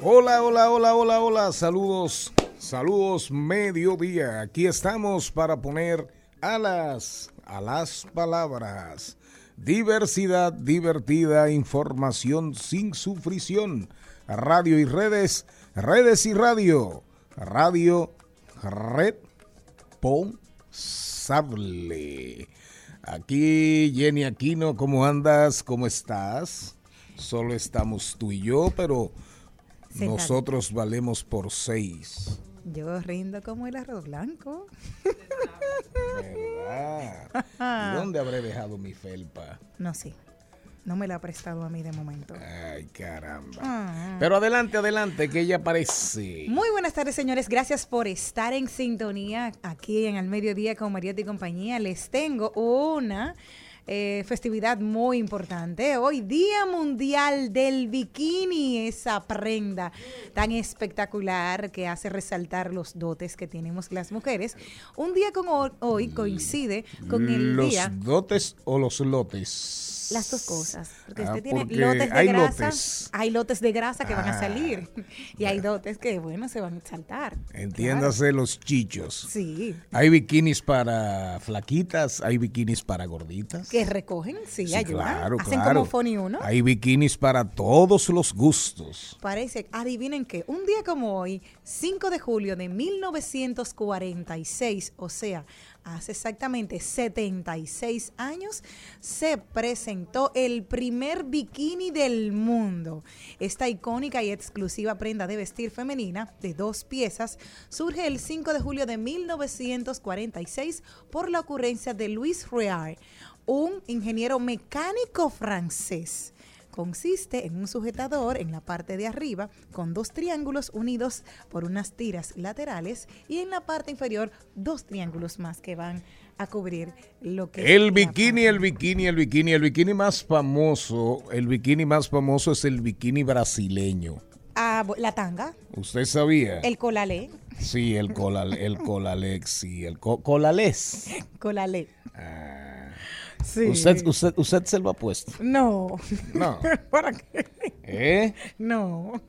Hola, hola, hola, hola, hola. Saludos, saludos, mediodía. Aquí estamos para poner alas a las palabras. Diversidad divertida, información sin sufrición. Radio y redes, redes y radio. Radio responsable. Aquí Jenny Aquino, ¿cómo andas? ¿Cómo estás? Solo estamos tú y yo, pero Nosotros valemos por seis. Yo rindo como el arroz blanco. ¿Verdad? ¿Y dónde habré dejado mi felpa? No sé. No me la ha prestado a mí de momento. Ay, caramba. Ah. Pero adelante, adelante, que ella aparece. Muy buenas tardes, señores. Gracias por estar en sintonía aquí en el mediodía con Mariotti y compañía. Les tengo una eh, festividad muy importante. Hoy, Día Mundial del Bikini, esa prenda tan espectacular que hace resaltar los dotes que tenemos las mujeres. Un día como hoy coincide con el ¿Los día. dotes o los lotes? Las dos cosas. Porque Ah, usted tiene porque lotes de hay grasa. lotes. Hay lotes de grasa que van a Ah, salir. Y hay dotes que, bueno, se van a saltar. Entiéndase los chichos. Claro. Sí. Hay bikinis para flaquitas, hay bikinis para gorditas. Que recogen, sí, Sí, ayudan. claro, Hacen claro. como Fonny uno. Hay bikinis para todos los gustos. Parece, adivinen que un día como hoy, 5 de julio de 1946, o sea, hace exactamente 76 años, se presentó el primer bikini del mundo. Esta icónica y exclusiva prenda de vestir femenina de dos piezas surge el 5 de julio de 1946 por la ocurrencia de Louis Reard, un ingeniero mecánico francés consiste en un sujetador en la parte de arriba con dos triángulos unidos por unas tiras laterales y en la parte inferior dos triángulos más que van a cubrir lo que es El bikini, el bikini, el bikini, el bikini más famoso, el bikini más famoso es el bikini brasileño. Ah, la tanga, ¿Usted sabía? el colalé, Sí, el colal, el colalex, sí, el co- colales. colalé. Ah. Sí. ¿Usted, usted, usted se lo ha puesto. No. No. ¿Para qué? ¿Eh? No.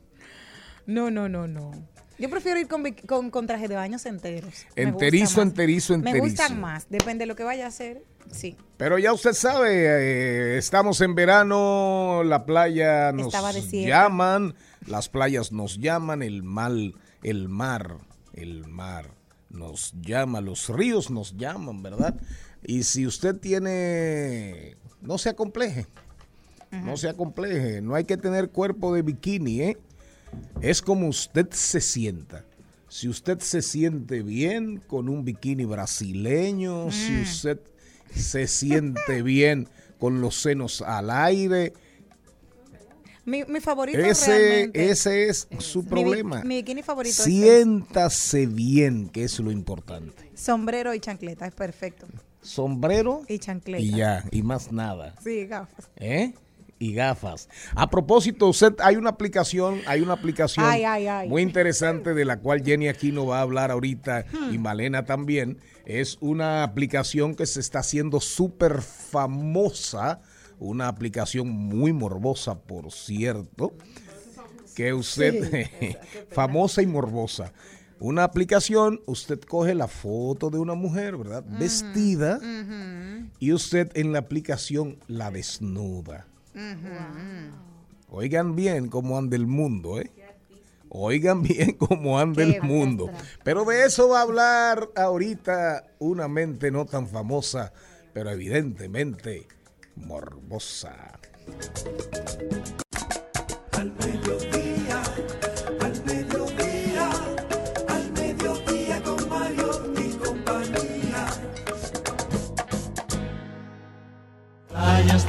No, no, no, no. Yo prefiero ir con, con, con traje de baños enteros. Enterizo, más. enterizo, Me enterizo. gustan más. Depende de lo que vaya a hacer. Sí. Pero ya usted sabe, eh, estamos en verano, la playa nos llaman, las playas nos llaman, el mal, el mar, el mar nos llama, los ríos nos llaman, ¿verdad? Y si usted tiene, no se acompleje, no se acompleje, no hay que tener cuerpo de bikini, ¿eh? Es como usted se sienta. Si usted se siente bien con un bikini brasileño, si usted se siente bien con los senos al aire, Mi, mi favorito ese, realmente. ese es su mi bi- problema. Mi, bikini favorito es Siéntase bien, que es lo importante. sombrero y chancleta. Es perfecto. Sombrero Y chancleta. y ya, y más nada. Sí, gafas. ¿Eh? y gafas. A propósito, usted hay una aplicación, hay una aplicación Ay, ay, ay. muy interesante de la cual Jenny Aquino va a hablar ahorita y Malena también. Es una aplicación que se está haciendo súper famosa, una aplicación muy morbosa, por cierto, que usted, famosa y morbosa. Una aplicación, usted coge la foto de una mujer, ¿verdad? Vestida y usted en la aplicación la desnuda. Oigan bien cómo anda el mundo, ¿eh? Oigan bien cómo anda Qué el mundo. Pero de eso va a hablar ahorita una mente no tan famosa, pero evidentemente morbosa.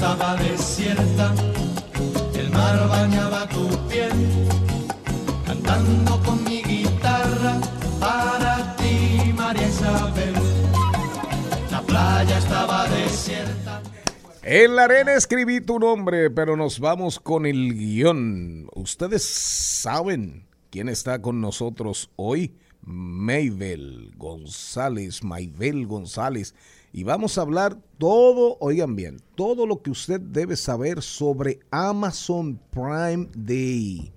Estaba desierta, el mar bañaba tu piel, cantando con mi guitarra para ti, María Isabel. La playa estaba desierta. En la arena escribí tu nombre, pero nos vamos con el guion. Ustedes saben quién está con nosotros hoy. Maybel González, Maybel González. Y vamos a hablar todo, oigan bien, todo lo que usted debe saber sobre Amazon Prime Day.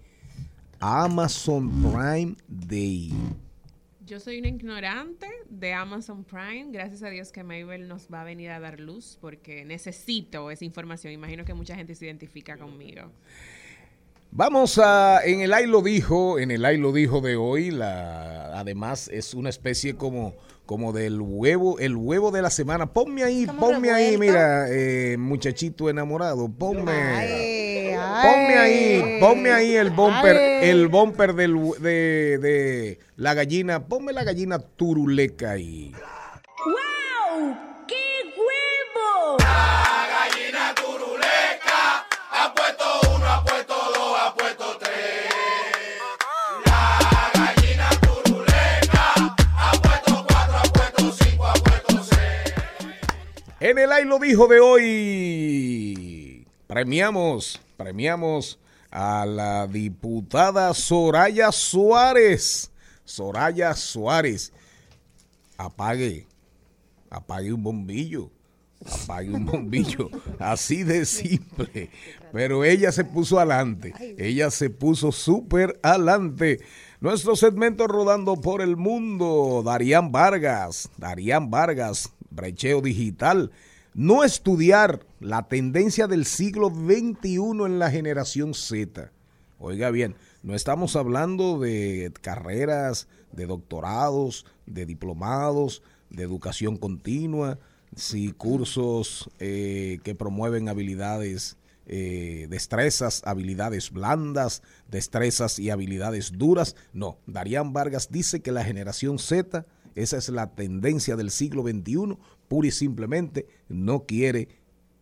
Amazon Prime Day. Yo soy una ignorante de Amazon Prime. Gracias a Dios que Mabel nos va a venir a dar luz porque necesito esa información. Imagino que mucha gente se identifica conmigo. Vamos a, en el Ay lo dijo, en el Ay lo dijo de hoy, la, además es una especie como, como del huevo, el huevo de la semana. Ponme ahí, Estamos ponme ahí, mira, eh, muchachito enamorado, ponme, Ay, ponme ahí, ponme ahí el bumper, Ay. el bumper del, de, de la gallina, ponme la gallina turuleca ahí. ¡Wow! En el Ay lo dijo de hoy, premiamos, premiamos a la diputada Soraya Suárez. Soraya Suárez, apague, apague un bombillo, apague un bombillo, así de simple. Pero ella se puso adelante, ella se puso súper adelante. Nuestro segmento rodando por el mundo, Darían Vargas, Darían Vargas, brecheo digital. No estudiar la tendencia del siglo XXI en la generación Z. Oiga bien, no estamos hablando de carreras, de doctorados, de diplomados, de educación continua, sí, cursos eh, que promueven habilidades, eh, destrezas, habilidades blandas, destrezas y habilidades duras. No, Darían Vargas dice que la generación Z, esa es la tendencia del siglo XXI, pura y simplemente no quiere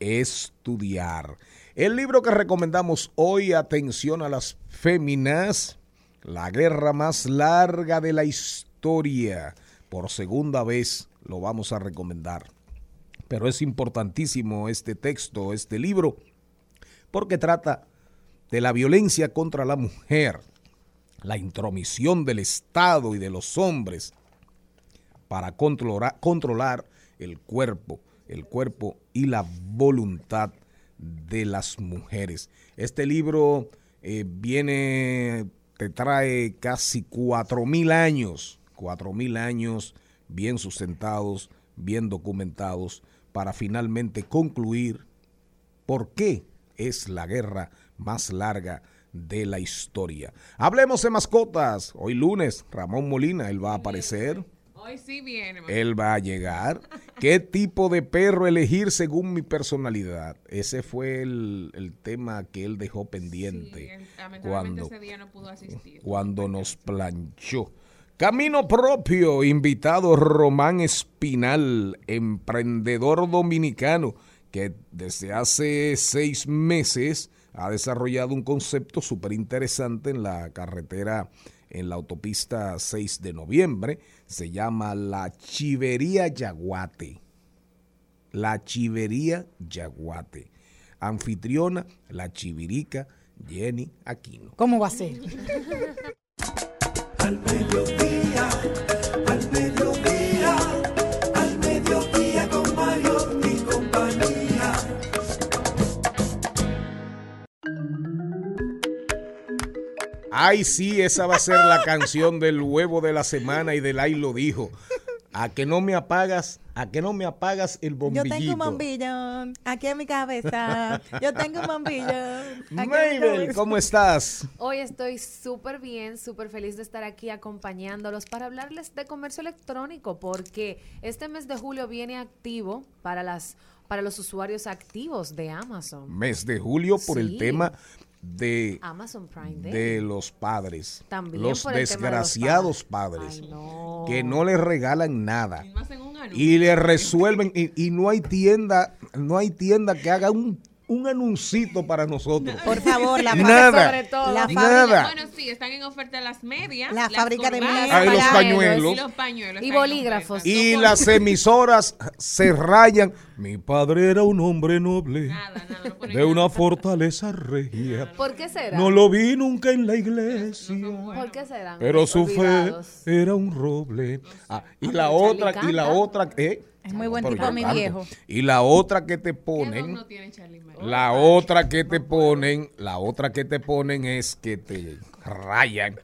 estudiar. El libro que recomendamos hoy, atención a las féminas, La guerra más larga de la historia. Por segunda vez lo vamos a recomendar. Pero es importantísimo este texto, este libro, porque trata de la violencia contra la mujer, la intromisión del Estado y de los hombres para controlar, controlar el cuerpo, el cuerpo y la voluntad de las mujeres. Este libro eh, viene, te trae casi cuatro mil años, cuatro mil años bien sustentados, bien documentados, para finalmente concluir por qué es la guerra más larga de la historia. Hablemos de mascotas. Hoy lunes, Ramón Molina, él va a aparecer. Hoy sí viene. Él va a llegar. ¿Qué tipo de perro elegir según mi personalidad? Ese fue el, el tema que él dejó Sí, pendiente él, lamentablemente cuando, ese día no pudo asistir. cuando nos planchó. Camino propio, invitado Román Espinal, emprendedor dominicano que desde hace seis meses ha desarrollado un concepto súper interesante en la carretera, en la autopista 6 de noviembre. Se llama la Chivería Yaguate. La Chivería Yaguate. anfitriona, la chivirica Jenny Aquino. ¿Cómo va a ser? Al mediodía, Ay, sí, esa va a ser la canción del huevo de la semana y del ay lo dijo. A que no me apagas, a que no me apagas el Yo bombillito. tengo un bombillo aquí en mi cabeza. Yo tengo un mi Mabel. ¿cómo estás? Hoy estoy súper bien, súper feliz de estar aquí acompañándolos para hablarles de comercio electrónico, porque este mes de julio viene activo para las para los usuarios activos de Amazon. Mes de julio por el tema de, Amazon Prime Day. de los padres. También los desgraciados padres. padres. Ay, no. Que no les regalan nada. Y. Y le resuelven, y, y no hay tienda, no hay tienda que haga un, un anuncito para nosotros. Por favor, la Nada. Sobre todo. La Nada. Bueno, sí, están en oferta las medias. La las fábrica de medias los pañuelos. Y los pañuelos. Y bolígrafos. Y No, las emisoras se rayan. Mi padre era un hombre noble, Nada, nada. no de una fortaleza regia. ¿Por qué será? No lo vi nunca en la iglesia. ¿Por qué serán? Pero su fe era un roble. Ah, y la Charlie otra, y la otra, ¿eh? Es muy buen tipo, mi canto. viejo. Y la otra que te ¿Qué ponen, no tiene la otra que te ponen, la otra que te ponen es que te rayan.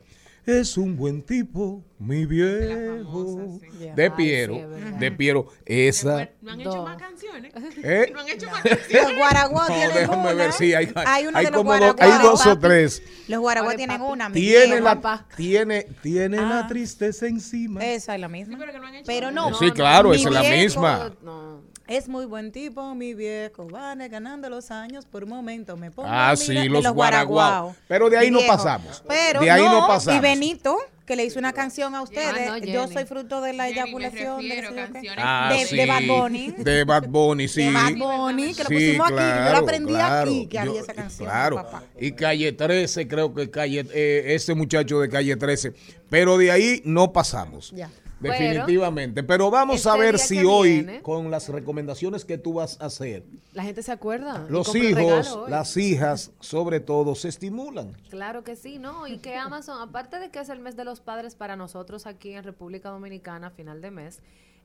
Es un buen tipo, mi viejo. famosa, sí. De Ay, Piero, sí, de Piero. Esa, ¿No han hecho Dos. más canciones? ¿eh? ¿No han hecho más canciones? Los guaraguas No, tienen déjame una. ver hay, como dos, guaraguas. hay dos o tres. Los guaraguas Ore, tienen una. Tiene la, papá. tiene, tiene la Ah. tristeza encima. Esa es la misma. Sí, pero que no han hecho Pero más. no. Sí, claro, esa es la misma. No. Es muy buen tipo, mi viejo. Van ganando los años por un momento. Me pongo Ah, a sí, de los guaraguao. Pero de ahí no pasamos. Pero De ahí no no, pasamos. Y Benito, que le hizo una canción a ustedes. Ah, no, Yo soy fruto de la eyaculación. de refiero, Ah, de- sí. de Bad Bunny. De Bad Bunny, sí. De Bad Bunny, que lo Sí, pusimos aquí. Yo claro, lo aprendí claro. aquí, que Yo- había esa canción. Claro. papá. Y Calle 13, creo que Calle, eh, ese muchacho de Calle 13. Pero de ahí no pasamos. Ya. Definitivamente. Pero vamos este a ver si hoy, viene- con las recomendaciones que tú vas a hacer, La gente se acuerda. los hijos, las hijas, sobre todo, se estimulan. Claro que sí, ¿no? Y que Amazon, aparte de que es el mes de los padres para nosotros aquí en República Dominicana, final de mes,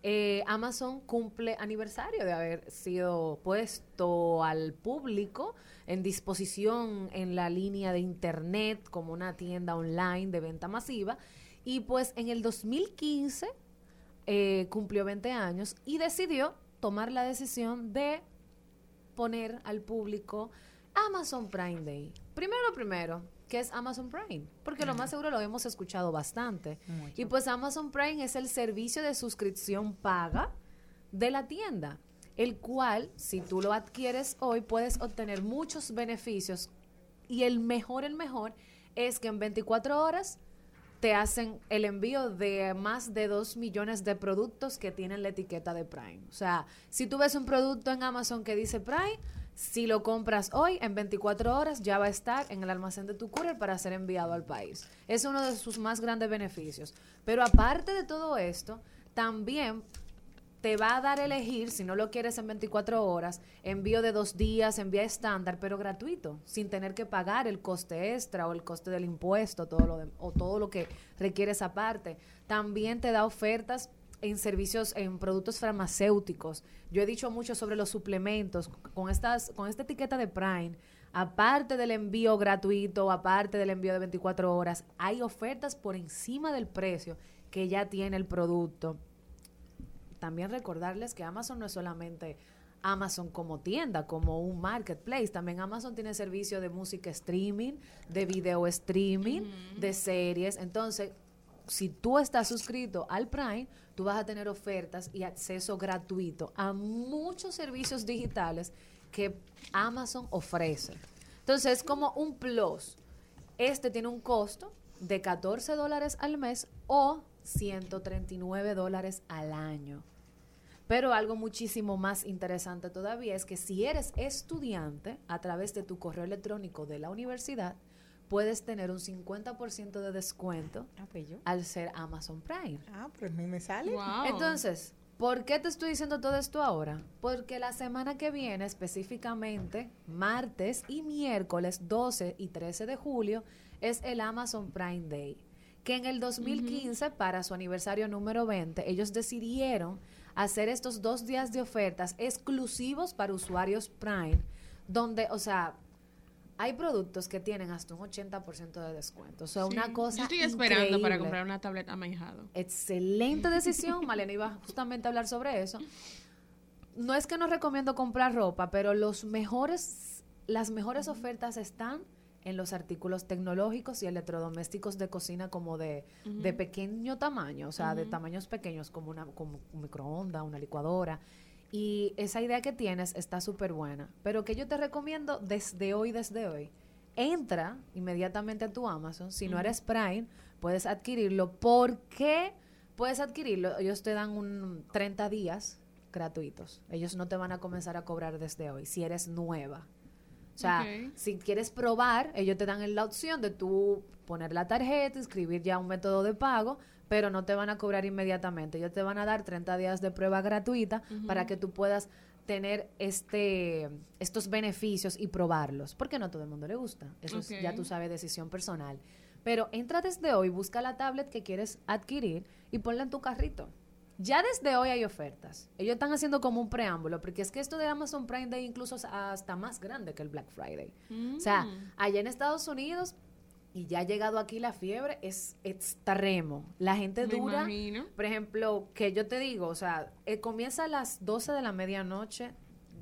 eh, Amazon cumple aniversario de haber sido puesto al público en disposición en la línea de internet como una tienda online de venta masiva. Y pues en el 2015 eh, cumplió 20 años y decidió tomar la decisión de poner al público Amazon Prime Day. Primero primero, que es Amazon Prime, porque lo más seguro lo hemos escuchado bastante. Y pues Amazon Prime es el servicio de suscripción paga de la tienda, el cual, si tú lo adquieres hoy, puedes obtener muchos beneficios. Y el mejor, el mejor, es que en 24 horas te hacen el envío de más de 2 millones de productos que tienen la etiqueta de Prime. O sea, si tú ves un producto en Amazon que dice Prime, si lo compras hoy, en 24 horas ya va a estar en el almacén de tu courier para ser enviado al país. Es uno de sus más grandes beneficios. Pero aparte de todo esto, también te va a dar a elegir, si no lo quieres en 24 horas, envío de dos días, envío estándar, pero gratuito, sin tener que pagar el coste extra o el coste del impuesto todo lo de- o todo lo que requiere esa parte. También te da ofertas en servicios, en productos farmacéuticos. Yo he dicho mucho sobre los suplementos. Con, estas, con esta etiqueta de Prime, aparte del envío gratuito, aparte del envío de 24 horas, hay ofertas por encima del precio que ya tiene el producto también recordarles que Amazon no es solamente Amazon como tienda, como un marketplace. También Amazon tiene servicio de música streaming, de video streaming, de series. Entonces, si tú estás suscrito al Prime, tú vas a tener ofertas y acceso gratuito a muchos servicios digitales que Amazon ofrece. Entonces, es como un plus. Este tiene un costo de 14 dólares al mes o 139 dólares al año. Pero algo muchísimo más interesante todavía es que si eres estudiante, a través de tu correo electrónico de la universidad, puedes tener un 50% de descuento Ah, pues al ser Amazon Prime. Ah, pues a mí me sale. Wow. Entonces, ¿Por qué te estoy diciendo todo esto ahora? Porque la semana que viene, específicamente, martes y miércoles 12 y 13 de julio, es el Amazon Prime Day. Que en el 2015, para su aniversario número 20, ellos decidieron hacer estos dos días de ofertas exclusivos para usuarios Prime, donde, o sea, hay productos que tienen hasta un 80% de descuento. O sea, Sí. una cosa Yo estoy esperando para comprar una tableta manejado. Excelente decisión. Malena iba justamente a hablar sobre eso. No es que no recomiendo comprar ropa, pero los mejores, las mejores ofertas están en los artículos tecnológicos y electrodomésticos de cocina como de, de pequeño tamaño, o sea, de tamaños pequeños como, una, como un microondas, una licuadora. Y esa idea que tienes está súper buena. Pero que yo te recomiendo desde hoy, desde hoy, entra inmediatamente a tu Amazon. Si no eres Prime, puedes adquirirlo. ¿Por qué puedes adquirirlo? Ellos te dan un 30 días gratuitos. Ellos no te van a comenzar a cobrar desde hoy si eres nueva. O sea, si quieres probar, ellos te dan la opción de tú poner la tarjeta, escribir ya un método de pago, pero no te van a cobrar inmediatamente. Ellos te van a dar 30 días de prueba gratuita para que tú puedas tener este estos beneficios y probarlos, porque no a todo el mundo le gusta. Eso es, ya tú sabes, decisión personal. Pero entra desde hoy, busca la tablet que quieres adquirir y ponla en tu carrito. Ya desde hoy hay ofertas. Ellos están haciendo como un preámbulo, porque es que esto de Amazon Prime Day incluso es hasta más grande que el Black Friday. O sea, Mm. allá en Estados Unidos, y ya ha llegado aquí la fiebre, es extremo. La gente Me dura, imagino. por ejemplo, que yo te digo, o sea, eh, comienza a las 12 de la medianoche,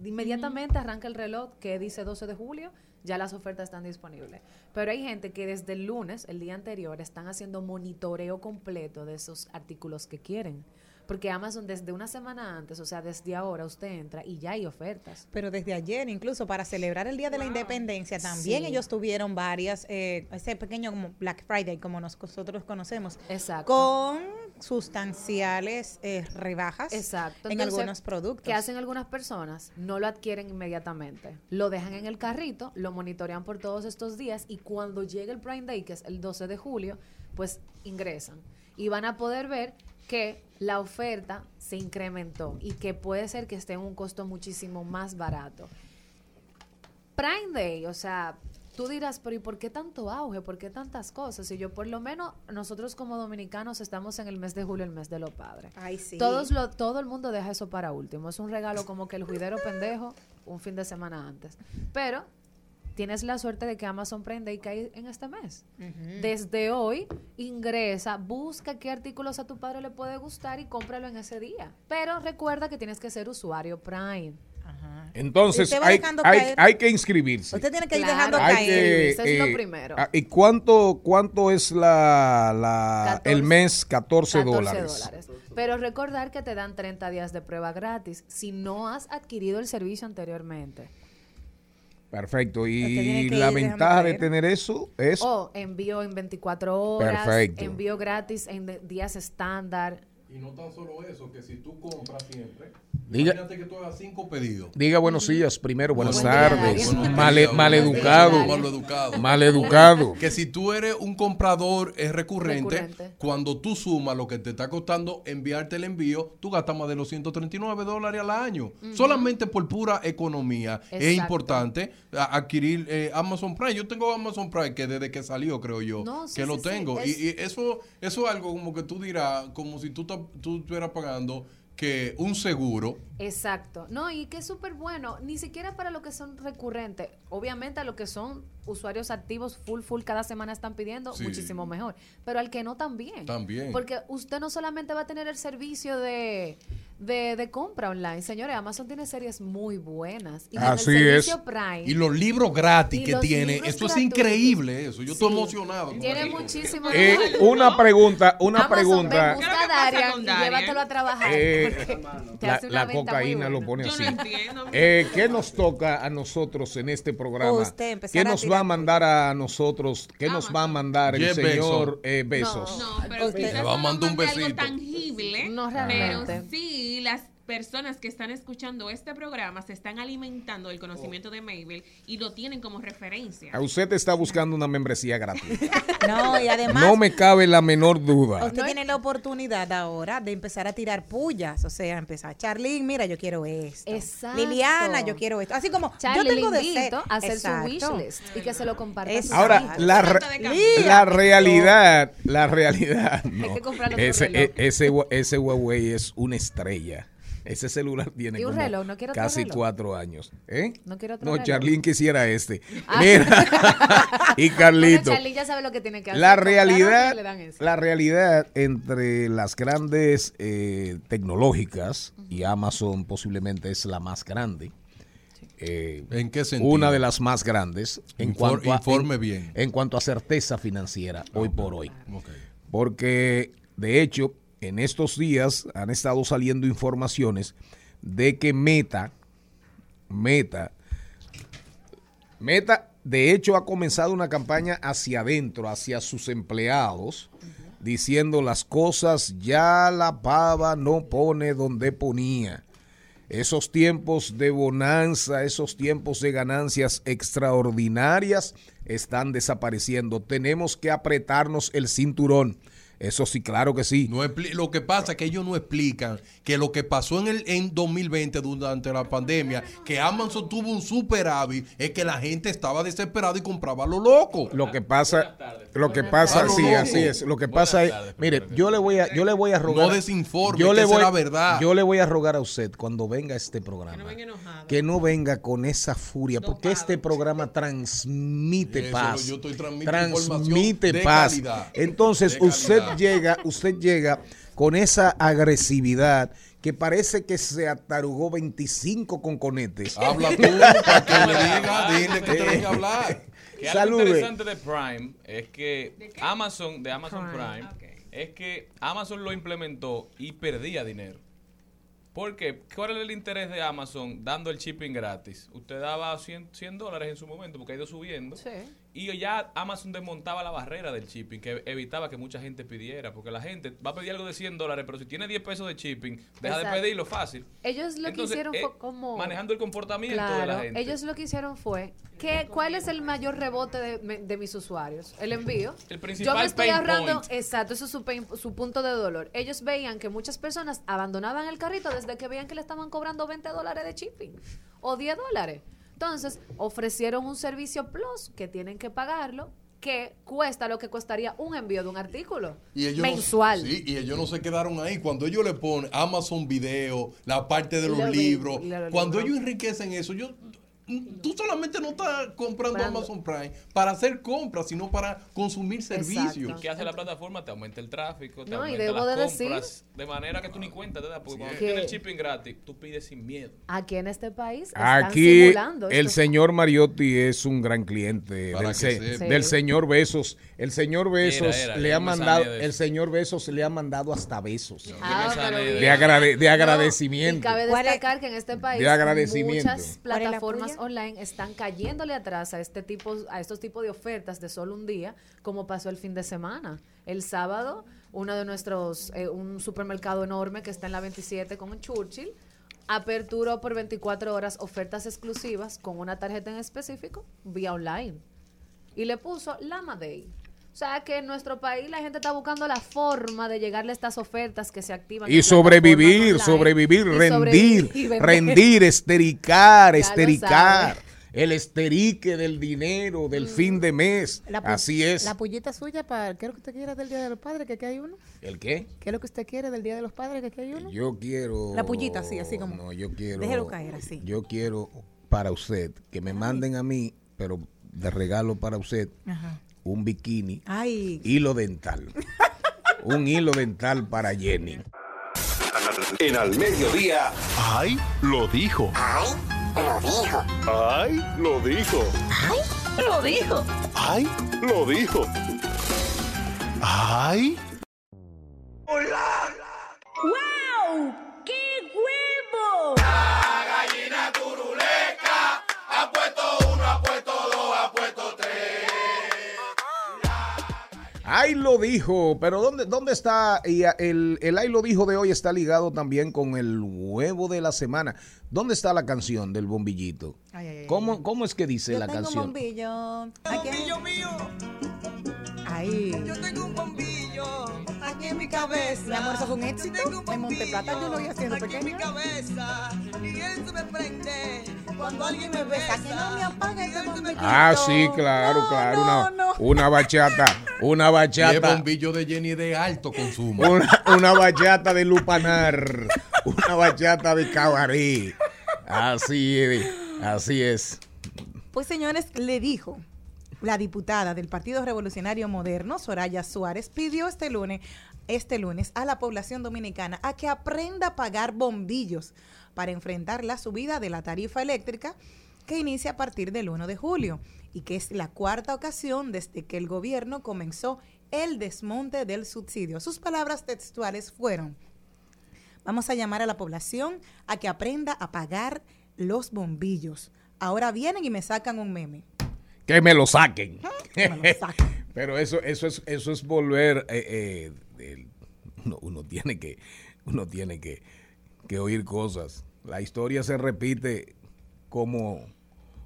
inmediatamente arranca el reloj que dice 12 de julio, ya las ofertas están disponibles. Pero hay gente que desde el lunes, el día anterior, están haciendo monitoreo completo de esos artículos que quieren. Porque Amazon desde una semana antes, o sea, desde ahora usted entra y ya hay ofertas. Pero desde ayer, incluso para celebrar el Día de la. Independencia, también Sí. ellos tuvieron varias, eh, ese pequeño como Black Friday, como nos- nosotros conocemos, Exacto. con sustanciales eh, rebajas Exacto. en algunos productos. ¿Qué hacen algunas personas? No lo adquieren inmediatamente. Lo dejan en el carrito, lo monitorean por todos estos días y cuando llegue el Prime Day, que es el 12 de julio, pues ingresan. Y van a poder ver que la oferta se incrementó y que puede ser que esté en un costo muchísimo más barato. Prime Day, o sea, tú dirás, pero ¿y por qué tanto auge? ¿Por qué tantas cosas? Y yo, por lo menos, nosotros como dominicanos estamos en el mes de julio, el mes de los padres. Ay, sí. Todos lo, todo el mundo deja eso para último. Es un regalo como que el juidero pendejo un fin de semana antes. Pero tienes la suerte de que Amazon Prime Day cae en este mes. Desde hoy, ingresa, busca qué artículos a tu padre le puede gustar y cómpralo en ese día. Pero recuerda que tienes que ser usuario Prime. Ajá. Entonces hay, hay, que inscribirse. Usted tiene que ir dejando Hay caer. que, Eso es lo eh, primero. ah, ¿Y cuánto, cuánto es la, la el 14 mes? 14, 14 dólares. dólares. Pero recordar que te dan 30 días de prueba gratis si no has adquirido el servicio anteriormente. Perfecto. Y la ir ventaja de tener eso es... O envío en 24 horas, Perfecto. envío gratis en días estándar. Y no tan solo eso, que si tú compras siempre, Diga- imagínate que tú hagas cinco pedidos. Diga buenos días primero, buenas Buen día, tardes. Buenos Mal, días, Maleducado. Maleducado. Que si tú eres un comprador es recurrente, Recurrente. cuando tú sumas lo que te está costando enviarte el envío, tú gastas más de los 139 dólares al año. Solamente por pura economía. Es importante adquirir eh, Amazon Prime. Yo tengo Amazon Prime que desde que salió, creo yo, No, sí, que lo sí. tengo. Es- Y, y eso, eso es algo como que tú dirás, como si tú, tú estuvieras pagando que un seguro. Exacto. No, y que es súper bueno, ni siquiera para lo que son recurrentes. Obviamente a lo que son usuarios activos full, full, cada semana están pidiendo, Sí. muchísimo mejor. Pero al que no también. También. Porque usted no solamente va a tener el servicio de, de, de compra online. Señores, Amazon tiene series muy buenas. Y Así servicio es. Prime. Y los libros gratis Y que los tiene. libros Eso es increíble, eso. Yo estoy emocionado. Tiene eso. muchísimos. Eh, una pregunta, una Amazon, pregunta. llévatelo a trabajar. Eh, La, cocaína lo pone Yo así. no entiendo. Eh, ¿Qué nos toca a nosotros en este programa? Usted ¿Qué nos va a mandar a nosotros? ¿Qué nos va a mandar el Jeff señor Bezos. eh, Besos? No, pero Usted- quizás Le va a no mandar un besito. Tangible, No, pero realmente. sí las personas que están escuchando este programa se están alimentando del conocimiento de Mabel y lo tienen como referencia. A usted está buscando una membresía gratuita. No, y además No me cabe la menor duda. usted tiene la oportunidad ahora de empezar a tirar pullas, o sea, empezar, Charlene, mira, yo quiero esto. Exacto. Liliana, yo quiero esto. Así como Charlie, yo tengo le de ser. invito a hacer Exacto. su wishlist y que se lo comparta. a sus Ahora, la, re- la realidad, la realidad, no. que comprarle otro ese, e- ese, ese Huawei es una estrella. Ese celular tiene ¿Y un como casi reloj? cuatro años. ¿Eh? ¿No quiere otro No, reloj? Quisiera este. Ah. Mira, y Bueno, Carlito. Charlie ya sabe lo que tiene que hacer. La realidad, la realidad entre las grandes eh, tecnológicas y Amazon posiblemente es la más grande. Eh, ¿En qué sentido? Una de las más grandes en Infor- cuanto a, informe en- bien. en cuanto a certeza financiera hoy por hoy. Porque de hecho en estos días han estado saliendo informaciones de que Meta, Meta, Meta de hecho ha comenzado una campaña hacia adentro, hacia sus empleados, diciendo las cosas ya la pava no pone donde ponía. Esos tiempos de bonanza, esos tiempos de ganancias extraordinarias están desapareciendo. Tenemos que apretarnos el cinturón. Eso sí, claro que sí. No lo que pasa es que ellos no explican que lo que pasó en el en 2020 durante la pandemia, que Amazon tuvo un superávit, es que la gente estaba desesperada y compraba lo loco. Lo que pasa, lo que pasa, tardes. sí, así es. Lo que pasa es, mire, yo le voy a, yo le voy a rogar, No desinforme, yo le voy, la verdad. yo le voy a rogar a usted cuando venga a este programa, que no venga con esa furia, porque este programa transmite Eso, paz, yo estoy transmitiendo transmite de paz. calidad. Entonces De usted calidad. Llega, usted llega con esa agresividad que parece que se atarugó 25 con conetes. Habla tú para que le diga, dile que te venga a hablar. Que algo interesante de Prime es que Amazon, de Amazon Prime, es que Amazon lo implementó y perdía dinero. ¿Por qué? ¿Cuál es el interés de Amazon dando el shipping gratis? Usted daba 100, 100 dólares en su momento porque ha ido subiendo. Sí. Y ya Amazon desmontaba la barrera del shipping, que evitaba que mucha gente pidiera. Porque la gente va a pedir algo de 100 dólares, pero si tiene 10 pesos de shipping, deja Exacto. de pedirlo fácil. Ellos lo que hicieron eh, fue como... Manejando el comportamiento de la gente. ellos lo que hicieron fue, ¿qué, ¿cuál es el mayor rebote de, mis usuarios? El envío. El Yo me estoy pain ahorrando, point. exacto, eso es su, pain- su punto de dolor. Ellos veían que muchas personas abandonaban el carrito desde que veían que le estaban cobrando 20 dólares de shipping o 10 dólares. Entonces, ofrecieron un servicio plus que tienen que pagarlo, que cuesta lo que costaría un envío de un artículo Y ellos mensual. No, sí, y ellos no se quedaron ahí. Cuando ellos le ponen Amazon Video, la parte de los Lo libros, lo- cuando lo- ellos enriquecen eso, yo tú solamente no estás comprando. Amazon Prime para hacer compras, sino para consumir servicios. Exacto. ¿Qué hace la plataforma? Te aumenta el tráfico, te No, y debo las de decir- compras, de manera que tú ni cuenta te das, porque cuando Que- tienes el shipping gratis, tú pides sin miedo. Aquí en este país están Aquí simulando el esto. señor Mariotti es un gran cliente del, se- Sí. señor Besos. El señor Besos era, le ha mandado, el señor Besos le ha mandado hasta besos Ah, de- agrade- de No, agradecimiento. y cabe ¿Cuál es- destacar que en este país De agradecimiento. muchas ¿Cuál es la plataformas? Online están cayéndole atrás a este tipo, a estos tipos de ofertas de solo un día, como pasó el fin de semana. El sábado, uno de nuestros, eh, un supermercado enorme que está en la 27 con Churchill, aperturó por 24 horas ofertas exclusivas con una tarjeta en específico vía online. Y le puso Lama Day. O sea que en nuestro país la gente está buscando la forma de llegarle a estas ofertas que se activan. Y sobrevivir, sobrevivir, Y rendir, sobrevivir rendir, estericar, Ya estericar. El esterique del dinero, del fin de mes. Así es. La pullita suya para. ¿Qué es lo que usted quiere del Día de los Padres? Que aquí hay uno. ¿El qué? ¿Qué es lo que usted quiere del Día de los Padres? Que aquí hay uno. Yo quiero. La pullita, sí, así como- No, yo quiero. Déjelo caer así. Yo quiero para usted que me manden a mí, pero de regalo para usted, Ajá. Un bikini, Ay, hilo dental. un hilo dental para Jenny. En al mediodía. ¡Ay! Lo dijo. ¡Ay! Lo dijo. ¡Ay! Lo dijo. Lo dijo. ¡Ay! Lo dijo. ¡Ay! ¡Wow! ¡Qué huevo! Ay lo dijo, pero ¿dónde, dónde está? Y a- el, el ay lo dijo de hoy está ligado también con el huevo de la semana. ¿Dónde está la canción del bombillito? Ay, ay, ay, ¿Cómo, cómo es que dice Yo la tengo un canción? bombillo. Aquí en- Ahí. Yo tengo un bombillo Aquí en mi cabeza. Mi amor, eso fue un éxito. En Monteplata yo lo voy haciendo aquí en mi cabeza y él se me prende cuando alguien me besa. besa. Que no me apague este bombillito. Ah, sí, claro, claro. una, una bachata. Una Y el bachata. bombillo de Jenny de alto consumo. Una, una bachata de lupanar. Una bachata de cabaret. Así es. Así es. Pues señores, le dijo la diputada del Partido Revolucionario Moderno, Soraya Suárez, pidió este lunes, este lunes a la población dominicana a que aprenda a pagar bombillos para enfrentar la subida de la tarifa eléctrica que inicia a partir del 1 de julio y que es la cuarta ocasión desde que el gobierno comenzó el desmonte del subsidio. Sus palabras textuales fueron, vamos a llamar a la población a que aprenda a pagar los bombillos. Ahora vienen y me sacan un meme. Que me lo saquen. Que me lo saquen. Pero eso, eso es, eso es volver. eh, eh, uno, uno tiene que, uno tiene que, que oír cosas. La historia se repite como,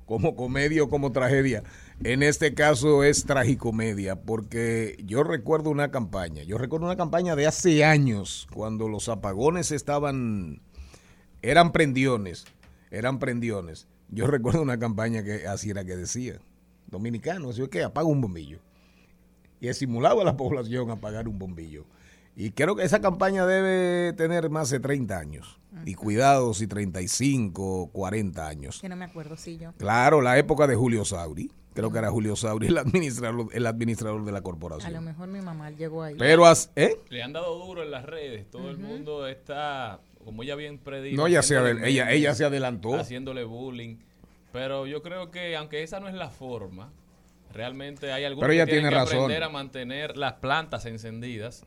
como comedia o como tragedia. En este caso es tragicomedia, porque yo recuerdo una campaña, yo recuerdo una campaña de hace años, cuando los apagones estaban, eran prendiones, eran prendiones. Yo recuerdo una campaña que así era que decía, dominicano, así que apaga un bombillo. Y estimulaba a la población a apagar un bombillo. Y creo que esa campaña debe tener más de 30 años. Y cuidado si 35, 40 años. Que no me acuerdo, sí, yo. Claro, la época de Julio Sauri. Creo que era Julio Sauri el administrador, el administrador de la A lo corporación. mejor mi mamá llegó ahí. Pero, as- ¿eh? Le han dado duro en las redes. Todo el mundo está, como ella bien predijo. No, ella se haciéndole adel- ella- memes, ella se adelantó. Haciéndole bullying. Pero yo creo que, aunque esa no es la forma, realmente hay algunos Pero ella que tienen tiene que razón. aprender a mantener las plantas encendidas.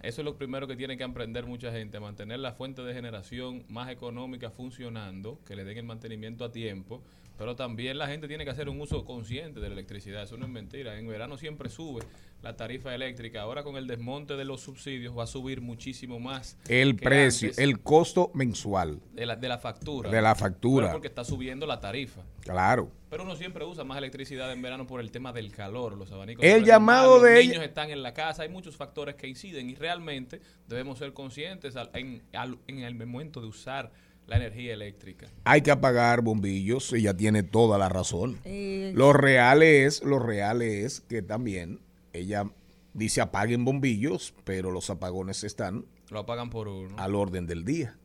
Eso es lo primero que tiene que aprender mucha gente, a mantener la fuente de generación más económica funcionando, que le den el mantenimiento a tiempo, pero también la gente tiene que hacer un uso consciente de la electricidad, eso no es mentira. En verano siempre sube la tarifa eléctrica, ahora con el desmonte de los subsidios va a subir muchísimo más. El precio, el costo mensual. de la, de la factura. De la factura. Pero porque está subiendo la tarifa. Claro. Pero uno siempre usa más electricidad en verano por el tema del calor, los abanicos. El llamado más, de Los ella- niños están en la casa, hay muchos factores que inciden y realmente debemos ser conscientes al- en, al- en el momento de usar la energía eléctrica. Hay que apagar bombillos, ella tiene toda la razón. Eh, Lo real es, lo real es que también ella dice apaguen bombillos, pero los apagones están Lo apagan por uno. al orden del día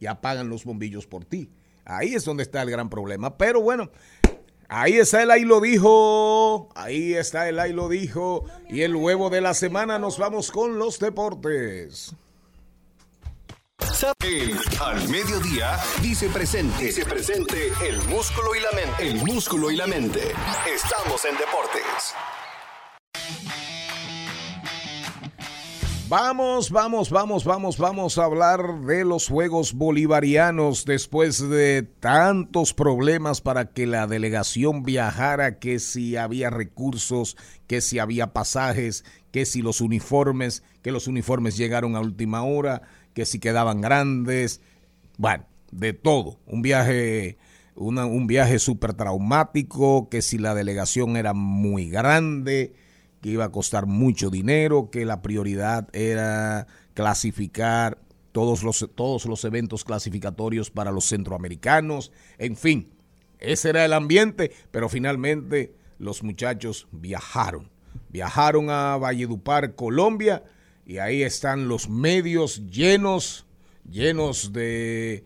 y apagan los bombillos por ti. Ahí es donde está el gran problema. Pero bueno, ahí está el ahí lo dijo, ahí está el ahí lo dijo y el huevo de la semana nos vamos con los deportes. El al mediodía dice presente. Dice presente el músculo y la mente. El músculo y la mente. Estamos en deportes. Vamos, vamos, vamos, vamos, vamos a hablar de los Juegos Bolivarianos después de tantos problemas para que la delegación viajara, que si había recursos, que si había pasajes, que si los uniformes, que los uniformes llegaron a última hora, que si quedaban grandes, bueno, de todo, un viaje, un viaje súper traumático, que si la delegación era muy grande, que iba a costar mucho dinero, que la prioridad era clasificar todos los, todos los eventos clasificatorios para los centroamericanos, en fin, ese era el ambiente, pero finalmente los muchachos viajaron, viajaron a Valledupar, Colombia, y ahí están los medios llenos, llenos de,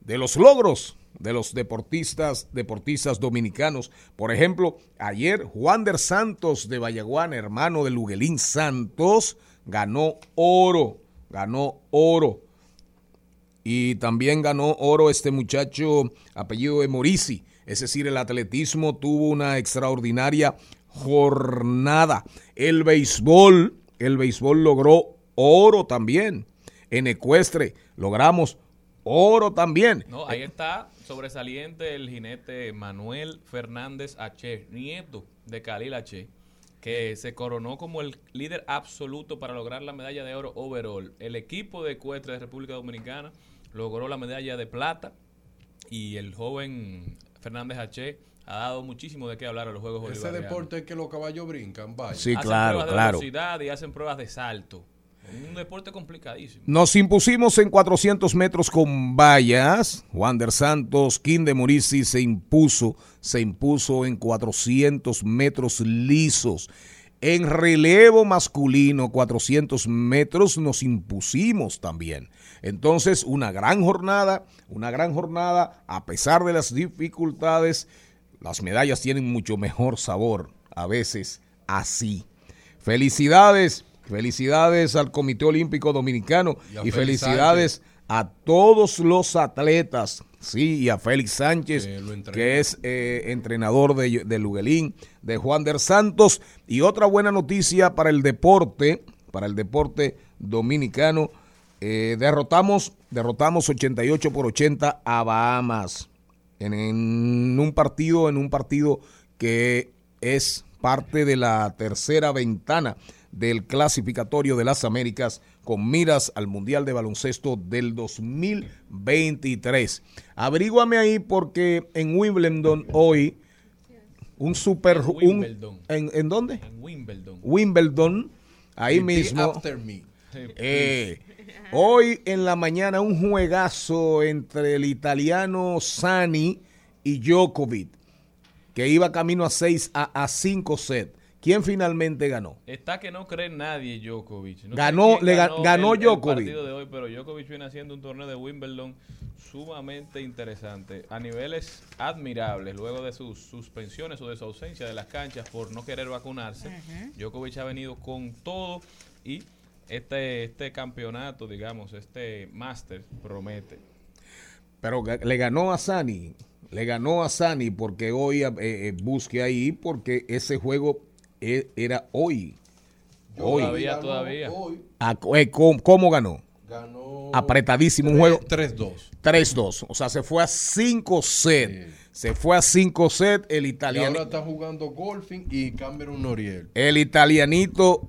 de los logros de los deportistas, deportistas dominicanos. Por ejemplo, ayer Juan der Santos de Vallaguán, hermano de Luguelín Santos, ganó oro, ganó oro. Y también ganó oro este muchacho apellido de Morisi. Es decir, el atletismo tuvo una extraordinaria jornada. El béisbol, el béisbol logró oro también. En ecuestre logramos oro también. No, ahí está sobresaliente el jinete Manuel Fernández H., nieto de Khalil H., que se coronó como el líder absoluto para lograr la medalla de oro overall. El equipo de ecuestre de República Dominicana logró la medalla de plata y el joven Fernández H ha dado muchísimo de qué hablar a los Juegos Ese deporte es que los caballos brincan, vaya. Sí, Hacen claro, pruebas de claro. velocidad y hacen pruebas de salto. Un deporte complicadísimo. Nos impusimos en 400 metros con vallas. Wander Santos, King de Morici se impuso, se impuso en 400 metros lisos. En relevo masculino, 400 metros, nos impusimos también. Entonces, una gran jornada, una gran jornada, a pesar de las dificultades, las medallas tienen mucho mejor sabor, a veces así. Felicidades, felicidades al Comité Olímpico Dominicano Y felicidades a todos los atletas, sí, y a Félix Sánchez, que es eh, entrenador de, de Luguelín, de Juan der Santos. Y otra buena noticia para el deporte, para el deporte dominicano, eh, derrotamos, derrotamos 88 por 80 a Bahamas en, en un partido, en un partido que es parte de la tercera ventana del clasificatorio de las Américas con miras al Mundial de Baloncesto del 2023. Averíguame ahí porque en Wimbledon hoy un super... En un- Wimbledon. ¿en, en dónde? En Wimbledon. Wimbledon, ahí Repeat mismo. after me. Eh, hoy en la mañana un juegazo entre el italiano Sani y Djokovic, que iba camino a 6 a, 5 sets. ¿Quién finalmente ganó? Está que no cree nadie Djokovic. No Ganó- le ga- ganó el- el Djokovic. partido de hoy, pero Djokovic viene haciendo un torneo de Wimbledon sumamente interesante, a niveles admirables, luego de sus suspensiones o de su ausencia de las canchas por no querer vacunarse. Djokovic ha venido con todo y este, este campeonato, digamos, este máster promete. Pero le ganó a Sani. Le ganó a Sani porque hoy eh, eh, busque ahí porque ese juego era hoy. Hoy. Todavía, Ganó todavía. hoy, Ah, eh, ¿cómo, cómo ganó? ganó Apretadísimo un juego. 3-2. 3-2. O sea, se fue a 5 sets. Se fue a 5 sets el Y italiano. ahora está jugando golfing y Cameron Noriel. El italianito,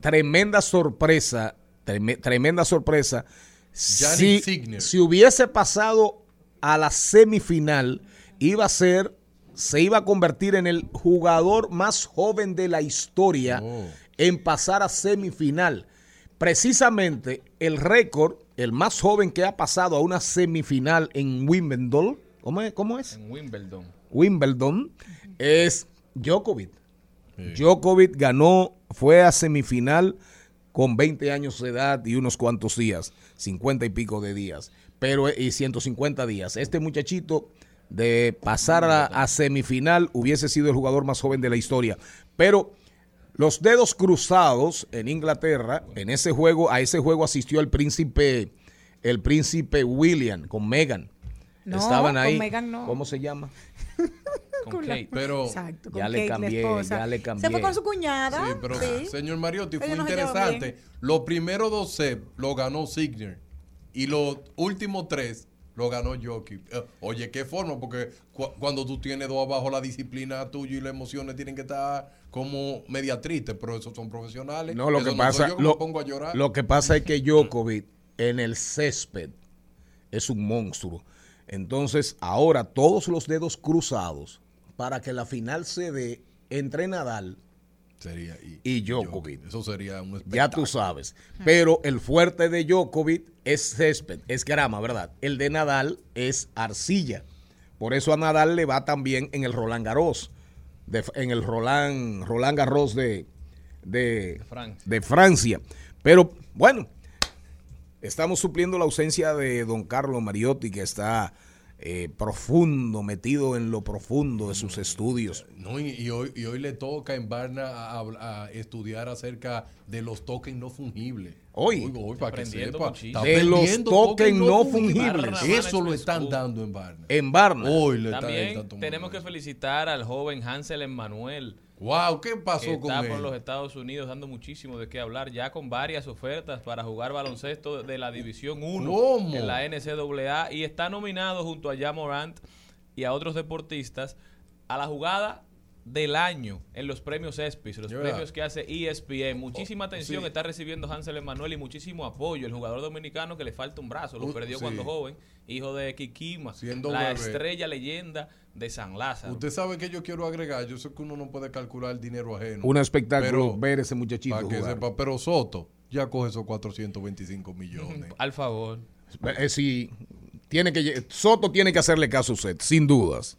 tremenda sorpresa, treme- tremenda sorpresa. Si, si hubiese pasado a la semifinal, iba a ser, se iba a convertir en el jugador más joven de la historia Oh. en pasar a semifinal. Precisamente el récord, el más joven que ha pasado a una semifinal en Wimbledon, ¿cómo es? ¿Cómo es? En Wimbledon. Wimbledon es Djokovic. Djokovic ganó, fue a semifinal con 20 años de edad y unos cuantos días, 50 y pico de días, pero y 150 días. Este muchachito de pasar a, a semifinal hubiese sido el jugador más joven de la historia, pero los dedos cruzados en Inglaterra, en ese juego, a ese juego asistió el príncipe, el príncipe William con Meghan. No, Estaban con ahí. Meghan no. ¿Cómo se llama? Con Kate. Pero, Exacto, Ya con le Kate, cambié, esposa. ya le Se fue con su cuñada. sí, pero sí. señor Mariotti, fue interesante. Los primeros dos sets lo ganó Signer y los últimos tres lo ganó Jokic. Eh, Oye, qué forma, porque cu- cuando tú tienes dos abajo, la disciplina tuya y las emociones tienen que estar como media tristes, pero esos son profesionales. No, lo Eso que no pasa, yo que lo, me pongo a llorar. lo que pasa es que Djokovic en el césped es un monstruo. Entonces, ahora todos los dedos cruzados para que la final se dé entre Nadal sería y, y Djokovic. Eso sería un espectáculo. Ya tú sabes. Pero el fuerte de Djokovic es césped, es grama, ¿verdad? El de Nadal es arcilla. Por eso a Nadal le va también en el Roland Garros, de- en el Roland, Roland Garros de, de, Francia. de Francia. Pero bueno, estamos supliendo la ausencia de don Carlos Mariotti, que está eh, profundo, metido en lo profundo de sus estudios. No, y, y hoy, y hoy le toca en Barna a, a- a estudiar acerca de los tokens no fungibles. Hoy. hoy, para que sepa. De los tokens no fungibles. Barna Eso lo están dando en Barna. En Barna. Hoy le están, También están tenemos que felicitar al joven Hansel Emmanuel. Wow, ¿qué que pasó con está él? por los Estados Unidos dando muchísimo de qué hablar, ya con varias ofertas para jugar baloncesto de la División 1 ¿Cómo? en la NCAA y está nominado junto a Ja Morant y a otros deportistas a la jugada del año en los premios ESPYs, los Yeah. premios que hace ESPN. Muchísima atención sí. está recibiendo Hansel Emanuel y muchísimo apoyo. El jugador dominicano que le falta un brazo, lo Uh, perdió sí. cuando joven, hijo de Kikima, Siendo la bebé. estrella leyenda de San Lázaro. Usted sabe que yo quiero agregar, yo sé que uno no puede calcular el dinero ajeno. Un espectáculo Pero- ver ese muchachito Para que jugar. sepa, pero Soto ya coge esos 425 millones. Al favor. Eh, sí, tiene que, Soto tiene que hacerle caso a usted, sin dudas.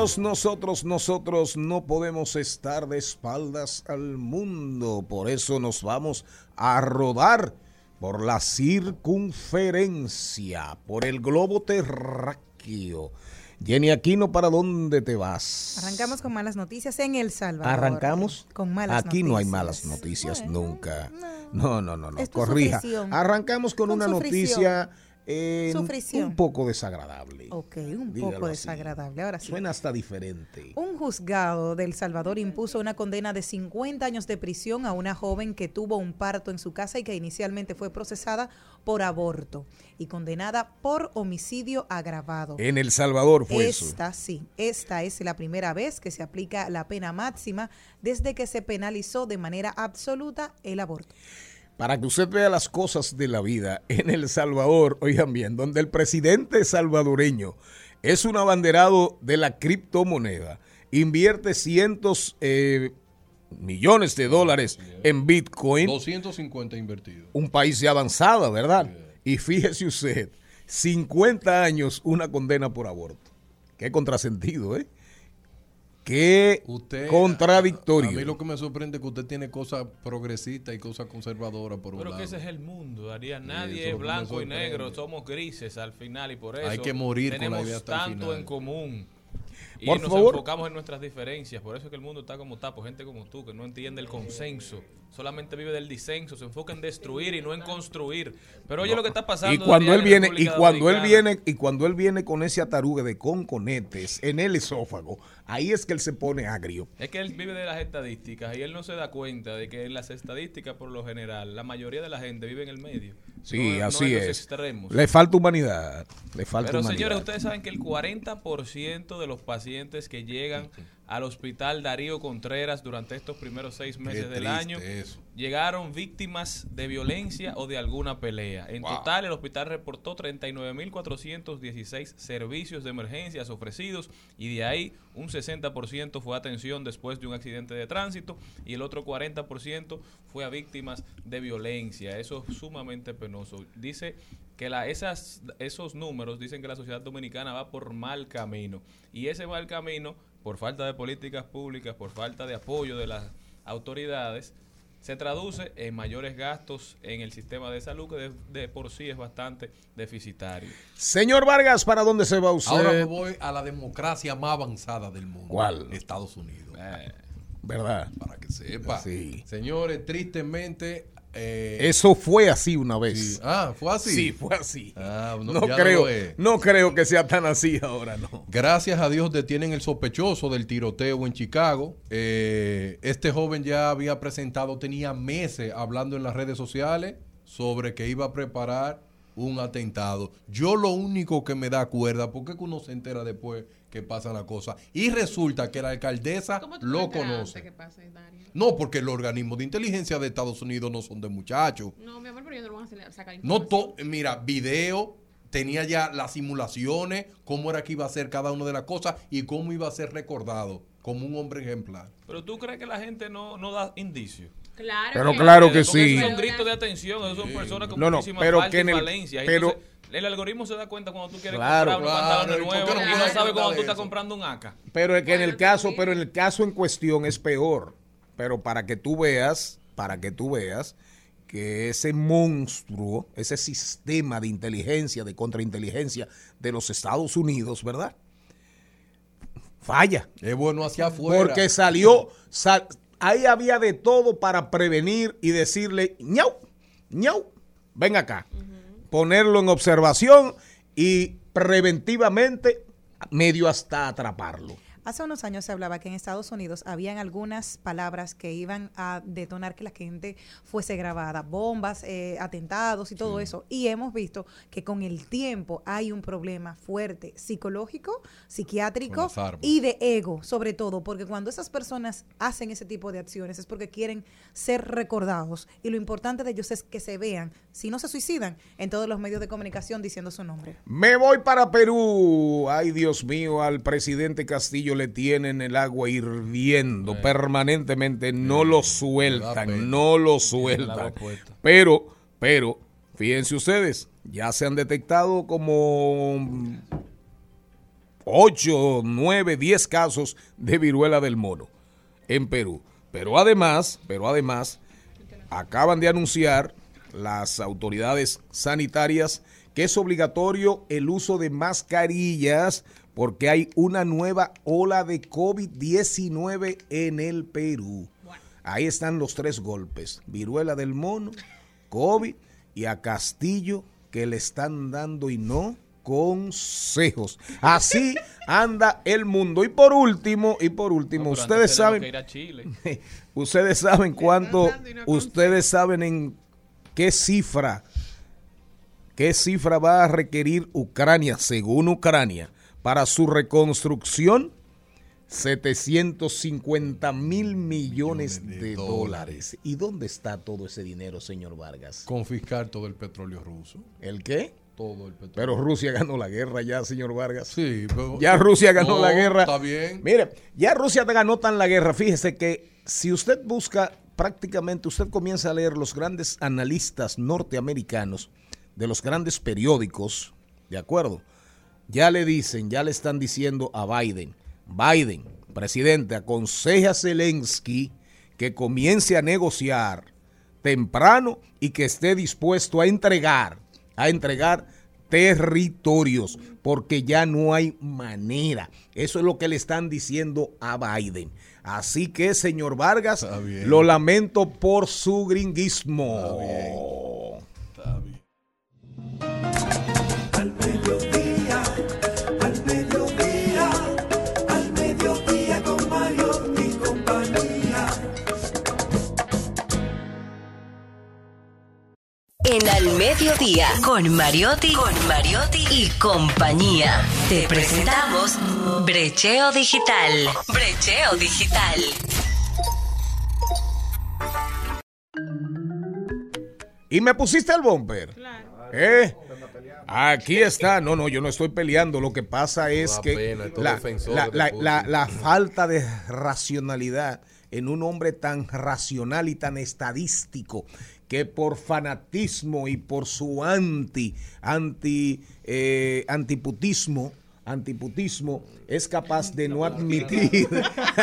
Nosotros, nosotros, nosotros no podemos estar de espaldas al mundo. Por eso nos vamos a rodar por la circunferencia, por el globo terráqueo. Jenny Aquino, ¿para dónde te vas? Arrancamos con malas noticias en El Salvador. ¿Arrancamos? Con malas Aquí no hay malas noticias nunca. No, no, no, no. Corrija. Arrancamos con, Con una noticia eh, un poco desagradable. Ok, un poco así. desagradable. Ahora sí. Suena hasta diferente. Un juzgado de El Salvador impuso una condena de 50 años de prisión a una joven que tuvo un parto en su casa y que inicialmente fue procesada por aborto y condenada por homicidio agravado. En El Salvador fue eso. Esta sí, esta es la primera vez que se aplica la pena máxima desde que se penalizó de manera absoluta el aborto. Para que usted vea las cosas de la vida en El Salvador, oigan bien, donde el presidente salvadoreño es un abanderado de la criptomoneda, invierte cientos eh, millones de dólares en Bitcoin, 250 invertidos. un país de avanzada, ¿verdad? Y fíjese usted, 50 años una condena por aborto. Qué contrasentido, ¿eh? Qué Usted, contradictorio. A mí lo que me sorprende es que usted tiene cosas progresistas y cosas conservadoras por un Pero lado. que ese es el mundo, Daría. Nadie es blanco y negro, somos grises al final y por eso Hay que morir con la tenemos idea hasta tanto final. en común. Y Por nos favor. enfocamos en nuestras diferencias, por eso es que el mundo está como está, por gente como tú que no entiende el consenso, solamente vive del disenso, se enfoca en destruir y no en construir. Pero oye lo que está pasando. Y cuando él en viene, y cuando él viene, y cuando él viene con ese atarugue de conconetes en el esófago, ahí es que él se pone agrio. Es que él vive de las estadísticas y él no se da cuenta de que en las estadísticas, por lo general, la mayoría de la gente vive en el medio. Sí, No- no así los es. extremos. Le falta humanidad. Le falta Pero humanidad. señores, ustedes saben que el 40% de los pacientes que llegan al hospital Darío Contreras durante estos primeros seis meses del año eso. llegaron víctimas de violencia o de alguna pelea. En Wow. total, el hospital reportó 39.416 servicios de emergencias ofrecidos y de ahí un 60% fue atención después de un accidente de tránsito y el otro 40% fue a víctimas de violencia. Eso es sumamente penoso. Dice que la, esas, esos números dicen que la sociedad dominicana va por mal camino y ese mal camino, por falta de políticas públicas, por falta de apoyo de las autoridades, se traduce en mayores gastos en el sistema de salud que de, de por sí es bastante deficitario. Señor Vargas, ¿para dónde se va usted? Ahora me voy a la democracia más avanzada del mundo. ¿Cuál? Estados Unidos. ¿Verdad? Para que sepa. Sí. Señores, tristemente. Eh, Eso fue así una vez. sí. Ah, fue así. Sí, fue así. Ah, no, creo, no creo que sea tan así ahora, no. Gracias a Dios detienen el sospechoso del tiroteo en Chicago. Eh, este joven ya había presentado, tenía meses hablando en las redes sociales sobre que iba a preparar un atentado. Yo lo único que me da cuerda, porque uno se entera después que pasan las cosas. Y resulta que la alcaldesa ¿Cómo tú lo conoce. que pasa, Daria? No, porque los organismos de inteligencia de Estados Unidos no son de muchachos. No, mi amor, pero yo no lo voy a sacar No información. to mira, video, tenía ya las simulaciones, cómo era que iba a ser cada una de las cosas y cómo iba a ser recordado como un hombre ejemplar. Pero tú crees que la gente no, no da indicios. Claro Pero claro que Porque sí. son gritos de atención, esos son personas con No, no, muchísimas pero que en y el- falencias. pero- Entonces, el algoritmo se da cuenta cuando tú quieres Claro. comprar Claro, pantalones ¿y no y puedes no sabe cuando tú estás comprando un AK. Pero es que en el caso, pero en el caso en cuestión es peor. Pero para que tú veas, para que tú veas que ese monstruo, ese sistema de inteligencia, de contrainteligencia de los Estados Unidos, ¿verdad? Falla. Es bueno hacia afuera. Porque salió, sal- ahí había de todo para prevenir y decirle, ñau, ñau, ven acá. Ponerlo en observación y preventivamente medio hasta atraparlo. Hace unos años se hablaba que en Estados Unidos habían algunas palabras que iban a detonar que la gente fuese grabada, bombas, eh, atentados y todo eso. Y hemos visto que con el tiempo hay un problema fuerte psicológico, psiquiátrico y de ego, sobre todo, porque cuando esas personas hacen ese tipo de acciones es porque quieren ser recordados. Y lo importante de ellos es que se vean, si no se suicidan, en todos los medios de comunicación diciendo su nombre. Me voy para Perú. Ay, Dios mío, al presidente Castillo le tienen el agua hirviendo permanentemente. No lo sueltan, no lo sueltan. Pero, pero, fíjense ustedes, ya se han detectado como 8, 9, 10 casos de viruela del mono en Perú. Pero además, pero además, acaban de anunciar las autoridades sanitarias que es obligatorio el uso de mascarillas porque hay una nueva ola de COVID-19 en el Perú. Ahí están los tres golpes, viruela del mono, COVID y a Castillo que le están dando y no consejos. Así anda el mundo. Y por último, y por último, ustedes saben que ir a Chile. Ustedes saben cuánto, ustedes saben en qué cifra, qué cifra va a requerir Ucrania, según Ucrania, para su reconstrucción. 750 mil millones de dólares. ¿Y dónde está todo ese dinero, señor Vargas? Confiscar todo el petróleo ruso. ¿El qué? Todo el petróleo. Pero Rusia ganó la guerra ya, señor Vargas. Sí, pero- Ya Rusia ganó No, la guerra. está bien. Mire, ya Rusia te ganó tan la guerra. Fíjese que si usted busca prácticamente, usted comienza a leer los grandes analistas norteamericanos de los grandes periódicos, ¿de acuerdo? Ya le dicen, ya le están diciendo a Biden, Biden, presidente, aconseja a Zelensky que comience a negociar temprano y que esté dispuesto a entregar, a entregar territorios, porque ya no hay manera. Eso es lo que le están diciendo a Biden. Así que, señor Vargas, lo lamento por su gringuismo. Al En Al Mediodía, con Mariotti, con Mariotti y compañía. Te presentamos Brecheo Digital. Brecheo Digital. Y me pusiste el bumper. ¿Eh? Aquí está. No, no, yo no estoy peleando. Lo que pasa es que pena, estos la, defensores la- de la- Putin. la- la falta de racionalidad en un hombre tan racional y tan estadístico que por fanatismo y por su anti, anti, eh, antiputismo, antiputismo, es capaz de no admitir,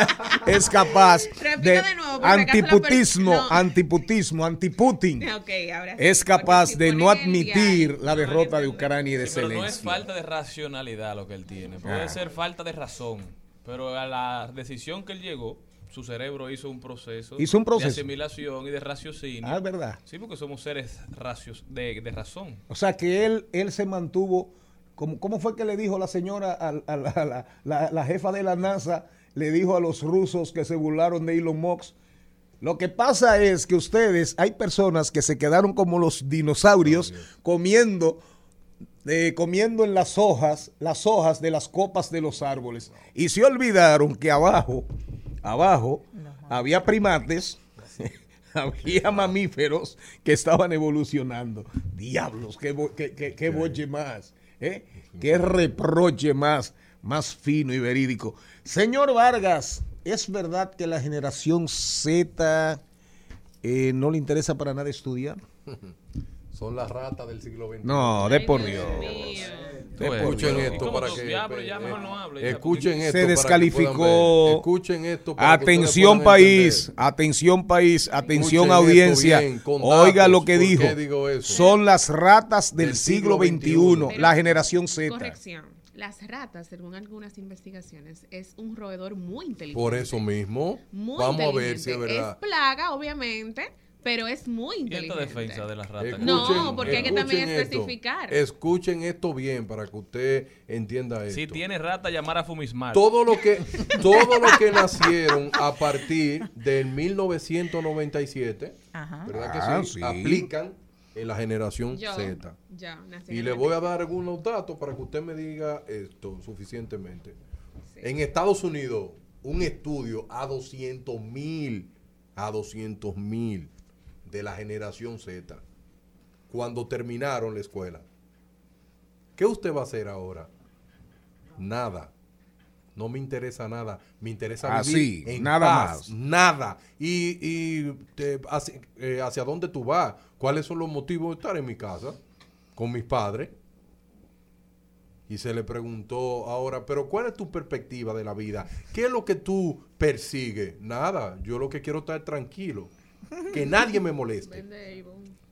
es capaz de antiputismo, antiputismo, antiputin es capaz de no admitir la derrota de Ucrania y de pero no es Zelensky. falta de racionalidad lo que él tiene. Puede Ah. ser falta de razón. Pero a la decisión que él llegó, su cerebro hizo un proceso, Hizo un proceso. de asimilación y de raciocinio. Ah, es verdad. Sí, porque somos seres racios de, de razón. O sea que él, él se mantuvo, como, ¿cómo fue que le dijo la señora, a, a la, a la- la- la jefa de la NASA, le dijo a los rusos que se burlaron de Elon Musk? Lo que pasa es que ustedes, hay personas que se quedaron como los dinosaurios comiendo, eh, comiendo en las hojas, las hojas de las copas de los árboles. Y se olvidaron que abajo, abajo, había primates, había mamíferos que estaban evolucionando. Diablos, qué, qué, qué- qué boche más, ¿eh? qué reproche más, más fino y verídico. Señor Vargas, ¿es verdad que la generación Z eh, no le interesa para nada estudiar? Son las ratas del siglo XXI. No, de por Dios. Por Escuchen esto para que. Escuchen esto. Se para que descalificó. Escuchen esto. para que ustedes Atención país, atención país, atención audiencia. Oiga lo que ¿Por dijo. Son las ratas del, siglo XXI, la generación Z. Corrección. Las ratas, según algunas investigaciones, es un roedor muy inteligente. Por eso mismo. Muy Vamos a ver si es inteligente. verdad. Es plaga, obviamente, pero es muy ¿Y esta inteligente. defensa de las ratas? No, porque hay que también esto. especificar. Escuchen esto bien para que usted entienda esto. Si tiene rata, llamar a Fumismar. todo lo que todo lo que nacieron a partir del 1997, Ajá. ¿verdad que Ah, sí? sí. Aplican en la generación Yo, Z. yo nací Y le voy a dar algunos datos para que usted me diga esto suficientemente. En Estados Unidos, un estudio a 200 mil, a 200 mil de la generación Z, cuando terminaron la escuela. ¿Qué usted va a hacer ahora? Nada. No me interesa nada. Me interesa Así, vivir en nada paz. más. Nada. Y, y te- hacia, eh, hacia dónde tú vas. ¿Cuáles son los motivos de estar en mi casa? Con mis padres. Y se le preguntó ahora, pero ¿cuál es tu perspectiva de la vida? ¿Qué es lo que tú persigues? Nada. Yo lo que quiero es estar tranquilo. Que nadie me moleste.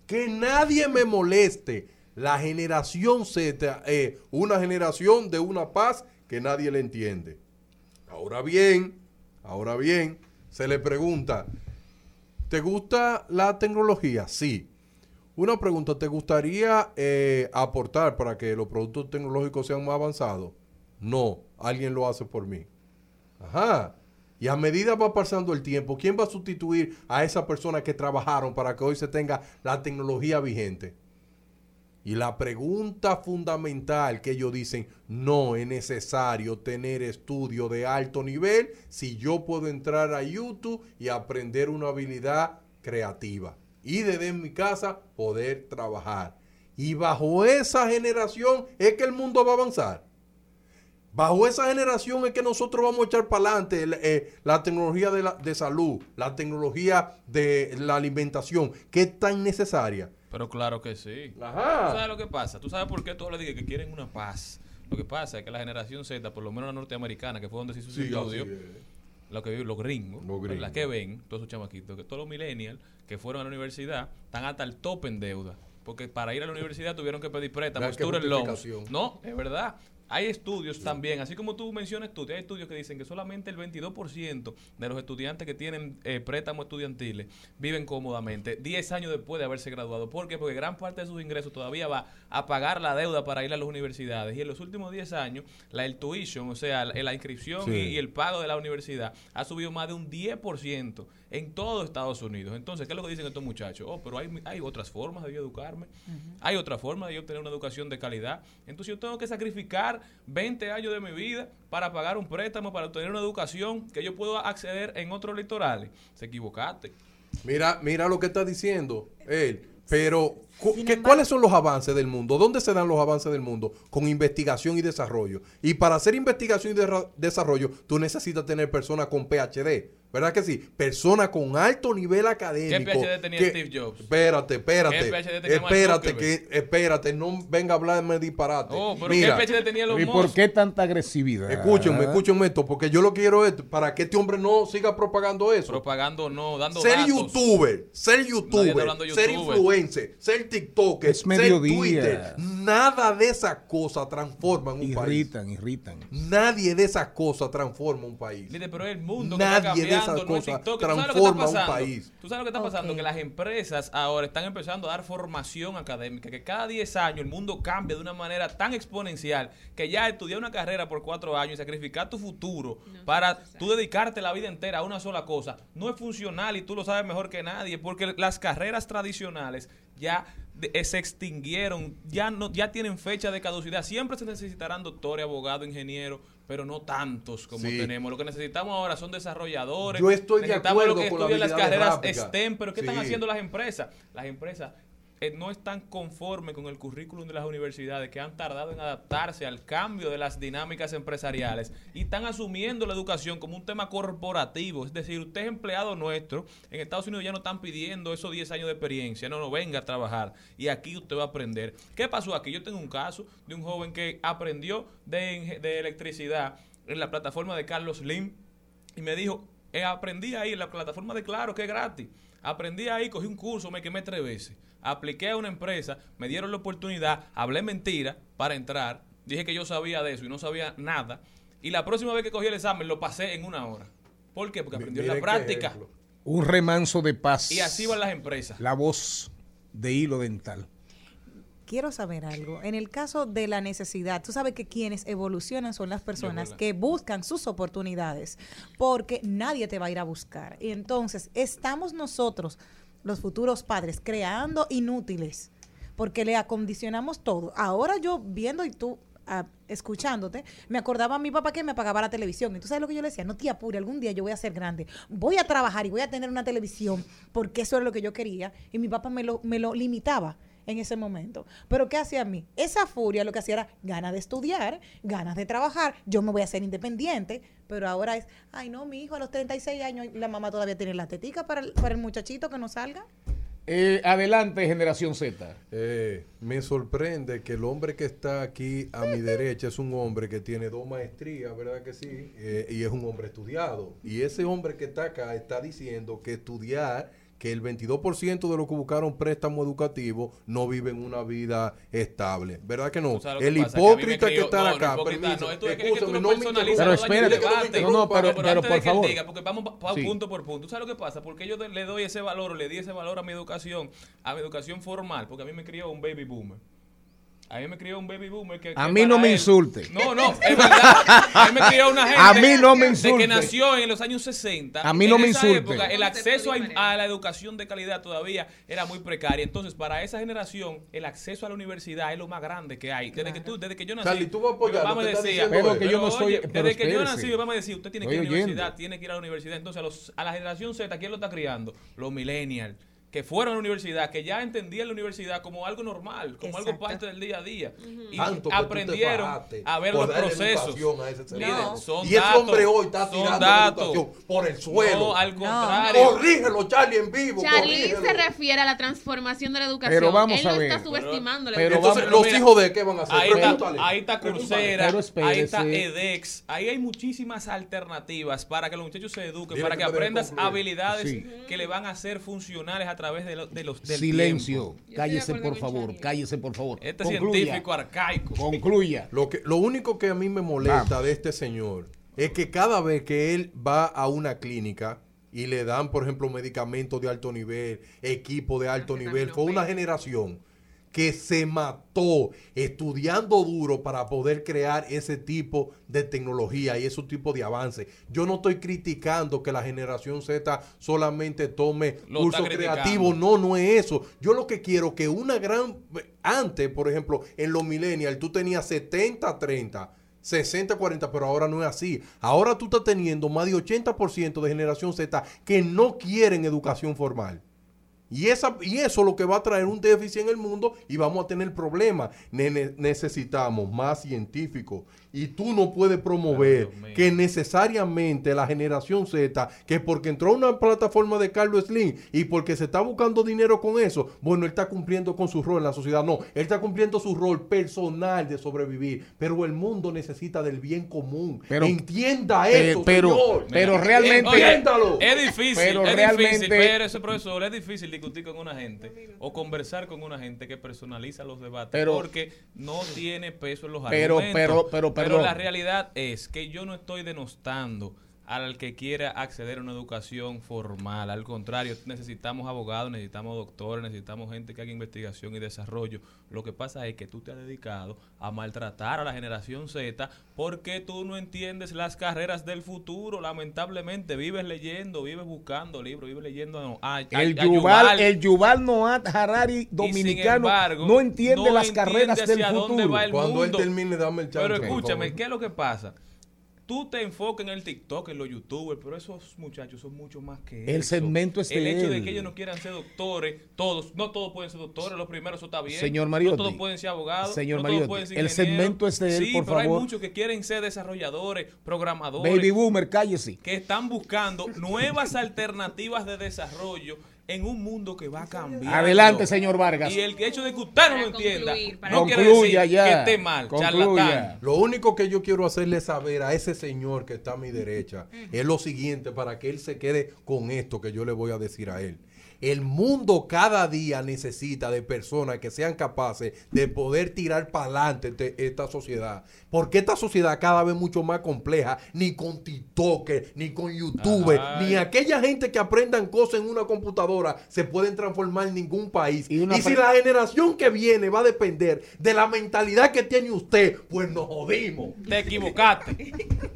Que nadie me moleste. La generación Z es una generación de una paz que nadie le entiende. Ahora bien, ahora bien, se le pregunta, ¿te gusta la tecnología? Sí. Una pregunta, ¿te gustaría eh, aportar para que los productos tecnológicos sean más avanzados? No, alguien lo hace por mí. Ajá. Y a medida va pasando el tiempo, ¿quién va a sustituir a esas personas que trabajaron para que hoy se tenga la tecnología vigente? Y la pregunta fundamental que ellos dicen, no es necesario tener estudio de alto nivel si yo puedo entrar a YouTube y aprender una habilidad creativa. Y desde mi casa poder trabajar. Y bajo esa generación es que el mundo va a avanzar. Bajo esa generación es que nosotros vamos a echar para adelante el- eh, la tecnología de, la- de salud, la tecnología de la alimentación, que es tan necesaria. Pero claro que sí. Ajá. ¿Tú sabes lo que pasa? ¿Tú sabes por qué todos le dicen que quieren una paz? Lo que pasa es que la generación Z, por lo menos la norteamericana, que fue donde se hizo su Sí, estudio, lo que los gringos, Los gringos. que ven, todos esos chamaquitos, que todos los millennials que fueron a la universidad están hasta el tope en deuda. Porque para ir a la universidad tuvieron que pedir préstamos, student loans. No, es verdad. Hay estudios también, así como tú mencionas tú, hay estudios que dicen que solamente el 22% de los estudiantes que tienen eh, préstamos estudiantiles viven cómodamente 10 años después de haberse graduado. ¿Por qué? Porque gran parte de sus ingresos todavía va a pagar la deuda para ir a las universidades. Y en los últimos 10 años, la el tuition, o sea, la, la inscripción Sí. y, y el pago de la universidad ha subido más de un 10% en todo Estados Unidos. Entonces, ¿qué es lo que dicen estos muchachos? Oh, pero hay, hay otras formas de yo educarme. Hay otra forma de yo obtener una educación de calidad. Entonces, yo tengo que sacrificar 20 años de mi vida para pagar un préstamo, para obtener una educación que yo puedo acceder en otros litorales. Se equivocaste. Mira, mira lo que está diciendo él. Pero, ¿qué- ¿cuáles son los avances del mundo? ¿Dónde se dan los avances del mundo? Con investigación y desarrollo. Y para hacer investigación y desarrollo, tú necesitas tener personas con PhD. ¿Verdad que sí? Personas con alto nivel académico. PhD tenía que- Steve Jobs? Espérate, espérate. ¿Qué PhD tenía espérate, que, espérate, no venga a hablarme disparate. Oh, pero Mira, ¿qué PhD tenía los ¿Y por qué tanta agresividad? Escúchenme, escúchenme esto, porque yo lo quiero esto, para que este hombre no siga propagando eso. Propagando no, dando ser datos. youtuber, ser youtuber, ser youtuber. influencer, ser tiktoker, Es ser twitter, nada de esas cosas transforma un país. Irritan, irritan. Nadie de esas cosas transforma un país. Líder, pero es el mundo que está Nadie de cambiando, esas no es cosas TikTok. ¿Tú sabes lo que está transforma un pasando? país. Tú sabes lo que está pasando, que las empresas ahora están empezando a dar formación académica, que cada 10 años el mundo cambia de una manera tan exponencial que ya estudiar una carrera por 4 años y sacrificar tu futuro para tú dedicarte la vida entera a una sola cosa no es funcional y tú lo sabes mejor que nadie, porque las carreras tradicionales ya de- eh, se extinguieron, ya no ya tienen fecha de caducidad. Siempre se necesitarán doctores, abogados, ingenieros, pero no tantos como Sí. tenemos. Lo que necesitamos ahora son desarrolladores. Yo estoy de necesitamos acuerdo los que con la las carreras rápida. STEM, pero ¿qué están haciendo las empresas? Las empresas no están conformes con el currículum de las universidades que han tardado en adaptarse al cambio de las dinámicas empresariales y están asumiendo la educación como un tema corporativo. Es decir, usted es empleado nuestro. En Estados Unidos ya no están pidiendo esos 10 años de experiencia. No, no, venga a trabajar. Y aquí usted va a aprender. ¿Qué pasó aquí? Yo tengo un caso de un joven que aprendió de, electricidad en la plataforma de Carlos Slim y me dijo, eh, aprendí ahí en la plataforma de Claro, que es gratis. Aprendí ahí, cogí un curso, me quemé tres veces. Apliqué a una empresa, me dieron la oportunidad, hablé mentira para entrar. Dije que yo sabía de eso y no sabía nada. Y la próxima vez que cogí el examen lo pasé en una hora. ¿Por qué? Porque aprendí en la práctica. ejemplo. Un remanso de paz. Y así van las empresas. La voz de hilo dental. Quiero saber algo. En el caso de la necesidad, tú sabes que quienes evolucionan son las personas que buscan sus oportunidades, porque nadie te va a ir a buscar. Y entonces estamos nosotros, los futuros padres, creando inútiles, porque le acondicionamos todo. Ahora yo viendo y tú ah, escuchándote, me acordaba a mi papá que me pagaba la televisión. Y tú sabes lo que yo le decía, no te apure, algún día yo voy a ser grande, voy a trabajar y voy a tener una televisión, porque eso era lo que yo quería. Y mi papá me lo, me lo limitaba en ese momento. Pero ¿qué hacía a mí? Esa furia lo que hacía era ganas de estudiar, ganas de trabajar, yo me voy a hacer independiente, pero ahora es, ay no, mi hijo a los 36 años, la mamá todavía tiene la tetica para el, para el muchachito que no salga. Eh, adelante, generación Z. Eh, me sorprende que el hombre que está aquí a mi derecha es un hombre que tiene dos maestrías, ¿verdad que sí? Eh, y es un hombre estudiado. Y ese hombre que está acá está diciendo que estudiar, que el 22% de los que buscaron préstamo educativo no viven una vida estable. ¿Verdad que no? El hipócrita que está acá, permiso, Pero espérate, debate. no, no, pero- por favor. diga, porque vamos pa- pa- Sí. punto por punto. ¿Tú sabes lo que pasa? Porque yo le doy ese valor, le di ese valor a mi educación, a mi educación formal, porque a mí me crió un baby boomer. A mí me crió un baby boomer que... A que mí no me él- insulte. No, no, es verdad. A mí me crió una gente A mí no me de insulte. que nació en los años 60. A mí no En me esa insulte. época, el acceso a, a la educación de calidad todavía era muy precaria. Entonces, para esa generación, el acceso a la universidad es lo más grande que hay. Desde que tú, desde que yo nací, Charlie, tú vas a apoyar mamá que me está decía, diciendo Pero que yo no soy- oye, pero desde que yo nací, mi mamá me decía, usted tiene que ir a la universidad, tiene que ir a la universidad. Entonces, a, los, a la generación Z, ¿quién lo está criando? Los millennials que fueron a la universidad, que ya entendían la universidad como algo normal, como algo parte del día a día. Y Tanto aprendieron a ver los procesos. son y ese datos, hombre hoy está tirando la datos. educación por el suelo. No, al contrario. Corrígelo, Charlie, en vivo. Charlie corrígelo. se refiere a la transformación de la educación. Pero vamos Él a no ver. está subestimando la Pero educación. Entonces, vamos- los mira, hijos de qué van a hacer? Ahí está, ahí está Coursera, Pero ahí está edX, ahí hay muchísimas alternativas para que los muchachos se eduquen, Dile para que aprendas habilidades Sí. que le van a ser funcionales a través de, lo- de los del Silencio. tiempo. Cállese, por favor. Cállese, por favor. Este Concluya. científico arcaico. Concluya. Lo, que, lo único que a mí me molesta Vamos. de este señor es que cada vez que él va a una clínica y le dan, por ejemplo, medicamentos de alto nivel, equipo de alto nivel, fue una generación que se mató estudiando duro para poder crear ese tipo de tecnología y ese tipo de avance. Yo no estoy criticando que la generación Z solamente tome Lo cursos creativos, no, no es eso. Yo lo que quiero que una gran... Antes, por ejemplo, en los millennials, tú tenías 70-30. 60-40, pero ahora no es así. Ahora tú estás teniendo más de 80% de generación Z que no quieren educación formal. Y, esa, y eso es lo que va a traer un déficit en el mundo y vamos a tener problemas. Necesitamos más científicos. Y tú no puedes promover que necesariamente la generación Z, que porque entró a una plataforma de Carlos Slim y porque se está buscando dinero con eso, bueno, él está cumpliendo con su rol en la sociedad. No, él está cumpliendo su rol personal de sobrevivir. Pero el mundo necesita del bien común. Pero- Entienda eso, pero- señor. pero realmente- Entiéndalo. es difícil, Pero es realmente- difícil, pero ese profesor, es difícil discutir con una gente o conversar con una gente que personaliza los debates Pero- porque no tiene peso en los Pero- argumentos. pero- pero, perdón. la realidad es que yo no estoy denostando al que quiera acceder a una educación formal. Al contrario, necesitamos abogados, necesitamos doctores, necesitamos gente que haga investigación y desarrollo. Lo que pasa es que tú te has dedicado a maltratar a la generación Z porque tú no entiendes las carreras del futuro. Lamentablemente, vives leyendo, vives buscando libros, vives leyendo a, a- El a Yuval, el Yuval Noah Harari dominicano embargo, no entiende no las entiende carreras del futuro. Cuando él termine, dame el chance. Pero escúchame. ¿qué es lo que pasa? Tú te enfocas en el TikTok, en los YouTubers, pero esos muchachos son mucho más que El eso. segmento es El de hecho de que ellos no quieran ser doctores, todos, no todos pueden ser doctores, los primeros eso está bien. Señor Mariotti. No todos pueden ser abogados. Señor no Mariotti, todos pueden ser el segmento es de él, sí, por pero hay muchos que quieren ser desarrolladores, programadores Baby Boomer, cállese. que están buscando nuevas alternativas de desarrollo en un mundo que va a cambiar. Adelante, señor Vargas. Y el hecho de que usted no lo entienda no quiere Concluya decir ya. que esté mal, Concluya. charlatán. Lo único que yo quiero hacerle saber a ese señor que está a mi derecha es lo siguiente para que él se quede con esto que yo le voy a decir a él. El mundo cada día necesita de personas que sean capaces de poder tirar para adelante este- esta sociedad. Porque esta sociedad cada vez mucho más compleja, ni con TikTok, ni con YouTube, Ay. ni aquella gente que aprendan cosas en una computadora se pueden transformar en ningún país. Y, una si la generación que viene va a depender de la mentalidad que tiene usted, pues nos jodimos. Te equivocaste.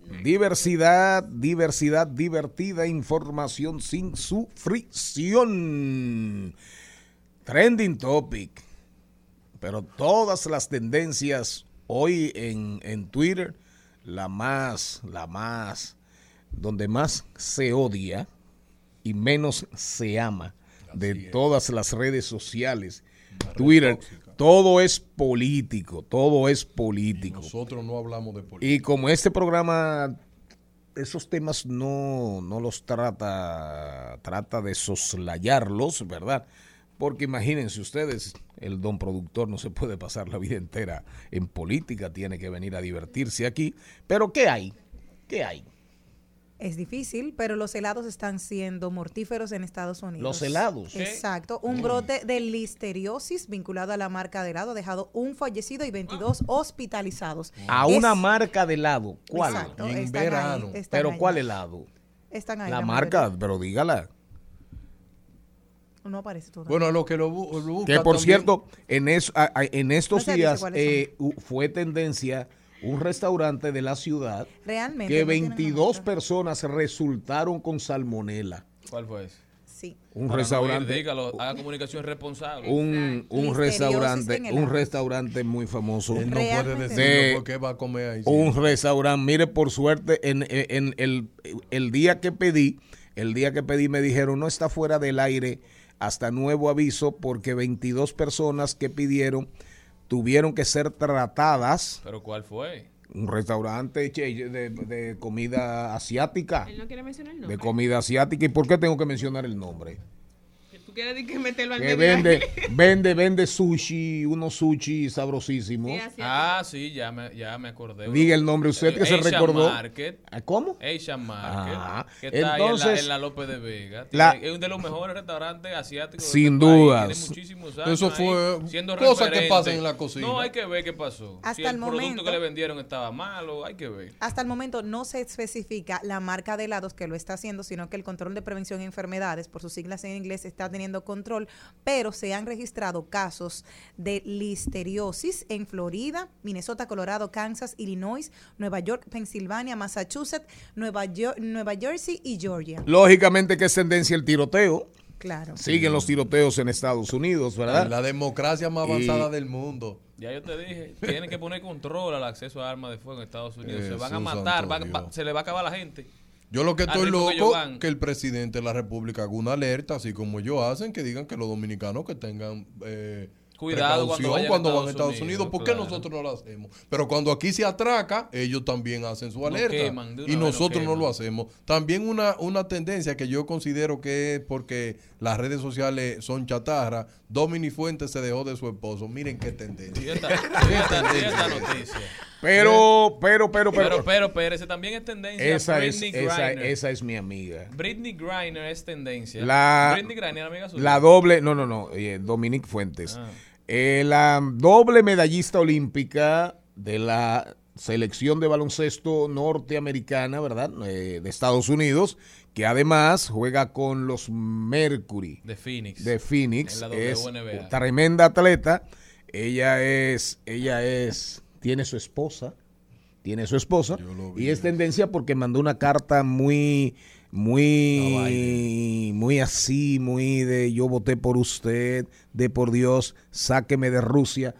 Diversidad, diversidad divertida, información sin sufrición. Trending topic. Pero todas las tendencias hoy en, en Twitter, la más, la más, donde más se odia y menos se ama de todas las redes sociales. Twitter, todo es político, todo es político. Nosotros no hablamos de política. Y como este programa, esos temas no, no los trata, trata de soslayarlos, ¿verdad? Porque imagínense ustedes, el don productor no se puede pasar la vida entera en política, tiene que venir a divertirse aquí. Pero ¿qué hay? ¿Qué hay? Es difícil, pero los helados están siendo mortíferos en Estados Unidos. Los helados. ¿Qué? Exacto. Un Mm. brote de listeriosis vinculado a la marca de helado ha dejado un fallecido y 22 hospitalizados. A Es- una marca de helado. ¿Cuál? Exacto, En verano. ahí, Pero ahí. ¿cuál helado? Están ahí. La marca, pero dígala. No aparece todavía. Bueno, lo que lo, lo busca Que por también- cierto, en, es- en estos No días eh, fue tendencia un restaurante de la ciudad Realmente. que no tienen 22 personas resultaron con salmonela. ¿Cuál fue ese? Sí. Un Para no restaurante. ir, dígalo, haga comunicación responsable. Un, un restaurante, un restaurante muy famoso. Él no puede decirlo De- porque va a comer ahí. un restaurante. Mire, por suerte, en, en el, el día que pedí, el día que pedí me dijeron no está fuera del aire hasta nuevo aviso porque 22 personas que pidieron tuvieron que ser tratadas. ¿Pero cuál fue? Un restaurante de comida asiática. Él no quiere mencionar el nombre. De comida asiática. ¿Y por qué tengo que mencionar el nombre? Tú quieres decir que meterlo al Que vende, vende, vende sushi, unos sushi sabrosísimos. Ah, sí, ya me, ya me acordé. Diga el nombre usted que se Asian recordó. Market. ¿Ah, ¿Cómo? Asian Market. Ah, que está ahí en la, entonces, en la López de Vega. la- Tiene- es uno de los mejores restaurantes asiáticos. de Sin este. Tiene muchísimos años Eso fue ahí siendo cosas que pasan en la cocina. No, hay que ver qué pasó. Hasta si el, el producto momento- que le vendieron estaba malo, hay que ver. Hasta el momento no se especifica la marca de helados que lo está haciendo, sino que el control de prevención de enfermedades, por sus siglas en inglés, está teniendo control, pero se han registrado casos de listeriosis en Florida, Minnesota, Colorado, Kansas, Illinois, Nueva York, Pensilvania, Massachusetts, Nueva, Yo- Nueva Jersey y Georgia. Lógicamente que es tendencia el tiroteo. Claro. Siguen los tiroteos en Estados Unidos, ¿verdad? La democracia más Y- avanzada del mundo. Ya yo te dije, tienen que poner control al acceso a armas de fuego en Estados Unidos. se van a matar, va- va- se le va a acabar la gente. Yo lo que estoy que loco van. que el presidente de la República haga una alerta, así como ellos hacen, que digan que los dominicanos que tengan eh, Cuidado cuando vayan a cuando van a Estados Unidos. Unidos, ¿Por qué claro. nosotros no lo hacemos? Pero cuando aquí se atraca, ellos también hacen su alerta. queman, y nosotros no lo hacemos. También una, una tendencia que yo considero que es porque las redes sociales son chatarra. Domini Fuentes se dejó de su esposo. Miren qué tendencia. Esta- y esta noticia. Pero, pero, pero, pero. Pero, pero, pero, ese también es tendencia. esa, es, Britney esa, Griner. esa es mi amiga. Britney Griner es tendencia. La, Britney Griner, amiga suya. la doble, no, no, no, eh, Dominique Fuentes. Ah. Eh, la doble medallista olímpica de la selección de baloncesto norteamericana, ¿verdad? Eh, de Estados Unidos, que además juega con los Mercury. De Phoenix. De Phoenix. En la es WNBA. tremenda atleta. Ella es, ella es, tiene su esposa, tiene su esposa y es tendencia porque mandó una carta muy, muy, muy así, muy de yo voté por usted, de por Dios, sáqueme de Rusia.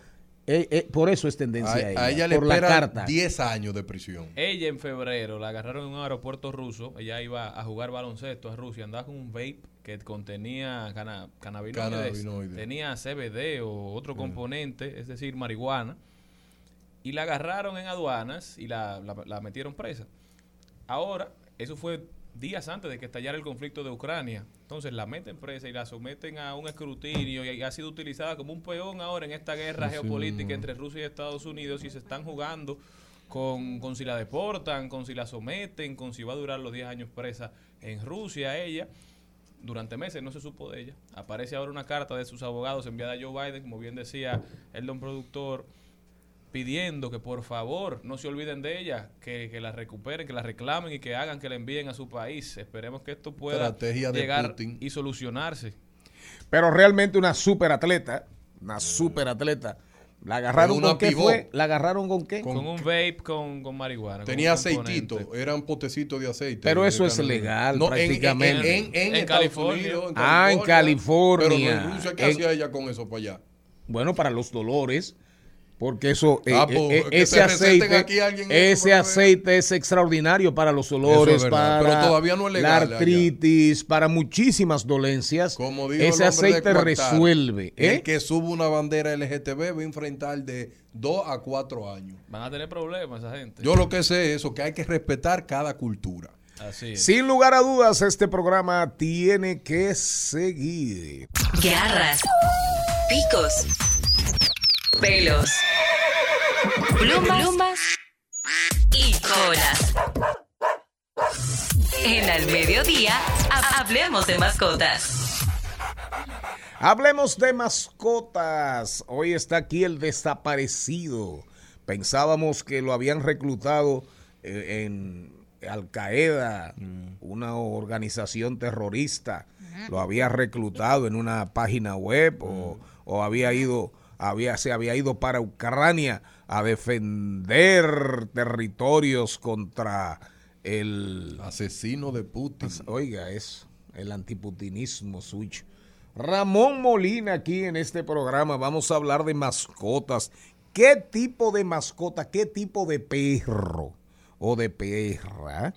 Eh, eh, por eso es tendencia A, a ella, a ella le por la carta. 10 años de prisión. Ella en febrero la agarraron en un aeropuerto ruso. Ella iba a jugar baloncesto a Rusia. Andaba con un vape que contenía cana- cannabinoides. Cannabinoides. Tenía CBD o otro componente, es decir, marihuana. Y la agarraron en aduanas y la, la- la metieron presa. Ahora, eso fue días antes de que estallara el conflicto de Ucrania. Entonces la meten presa y la someten a un escrutinio y ha sido utilizada como un peón ahora en esta guerra Sí, geopolítica sí. entre Rusia y Estados Unidos y se están jugando con, con si la deportan, con si la someten, con si va a durar los 10 años presa en Rusia ella. Durante meses no se supo de ella. Aparece ahora una carta de sus abogados enviada a Joe Biden, como bien decía el don productor, pidiendo que por favor no se olviden de ella, que, que la recuperen, que la reclamen y que hagan que la envíen a su país. Esperemos que esto pueda Estrategia de llegar y solucionarse. Pero realmente una super atleta, una super atleta. ¿La agarraron con qué pivot. fue? ¿La agarraron con qué? Con, un vape con, con marihuana. Tenía aceitito, eran potecitos de aceite. Pero eso es legal, No, en- prácticamente. En, en, en California. Unidos, en Ah, en California. Pero no en Rusia, ¿qué En- hacía ella con eso para allá? Bueno, para los dolores, porque eso, eh, Ah, eh, pues, eh, que ese aceite, aquí ese aceite es extraordinario para los dolores, Eso es verdad, para pero todavía no es legal la allá. artritis, para muchísimas dolencias. Como dijo ese aceite Cuartar, resuelve. ¿eh? El que suba una bandera LGTB va a enfrentar de 2 a 4 años. Van a tener problemas esa gente. Yo lo que sé es eso, que hay que respetar cada cultura. Así es. Sin lugar a dudas, este programa tiene que seguir. Garras, picos, pelos, plumas, plumas y colas. En al mediodía, ha- hablemos de mascotas. Hablemos de mascotas. Hoy está aquí el desaparecido. Pensábamos que lo habían reclutado eh, en Al Qaeda, una organización terrorista. Lo había reclutado en una página web o, o había ido, había, se había ido para Ucrania a defender territorios contra el Asesino de Putin. Oiga, es el antiputinismo switch. Ramón Molina aquí en este programa. Vamos a hablar de mascotas. ¿Qué tipo de mascota, qué tipo de perro o de perra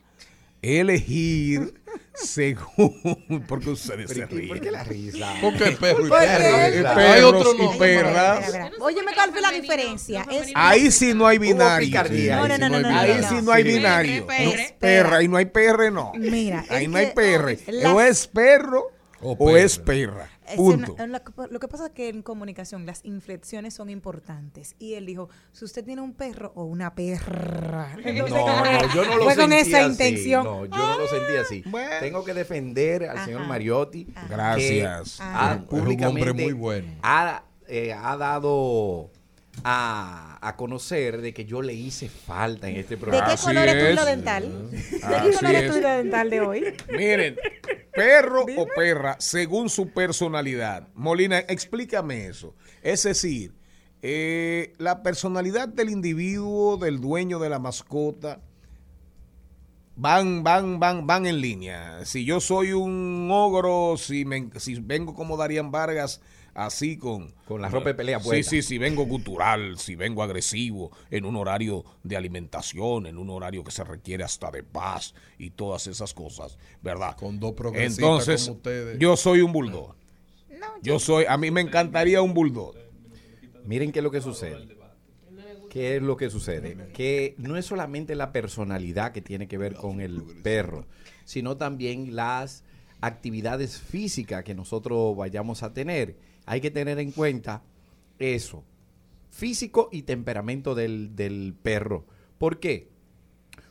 elegir según... Porque ustedes se ríen. ¿Por qué la risa? Porque el perro y perra. Hay perros otro y perras. Óyeme, ¿cuál fue la diferencia? Es Ahí sí no hay binario. Ahí sí no. hay binario. Perre. perra, y no hay perre, no. Mira, Ahí es no hay perre. O es perro O es perra. Es Punto. una- lo, que, lo que pasa es que en comunicación las inflexiones son importantes. Y él dijo, si usted tiene un perro o una perra. Entonces, No, no, yo no lo fue con sentí esa así, intención. No, yo no lo sentí así. Bueno. Tengo que defender al Ajá. señor Mariotti. Gracias. que Ajá. ha- Es un hombre públicamente muy bueno. Ha, eh, ha dado a, a conocer de que yo le hice falta en este ¿De programa. qué Así color es tu hilo dental? ¿De qué color es tu hilo dental de hoy? Miren, perro o perra, según su personalidad. Molina, explícame eso. Es decir, eh, la personalidad del individuo, del dueño de la mascota, van, van, van, van en línea. Si yo soy un ogro, si, me- si vengo como Darían Vargas, así con... Con la ropa de pelea Sí, puesta. sí, si vengo cultural, si vengo agresivo, en un horario de alimentación, en un horario que se requiere hasta de paz y todas esas cosas, ¿verdad? Con dos progresistas Entonces, como ustedes. yo soy un bulldog. Yo soy, a mí me encantaría un bulldog. Miren qué es lo que sucede. ¿Qué es lo que sucede? Que no es solamente la personalidad que tiene que ver con el perro, sino también las actividades físicas que nosotros vayamos a tener. Hay que tener en cuenta eso, físico y temperamento del, del perro. ¿Por qué?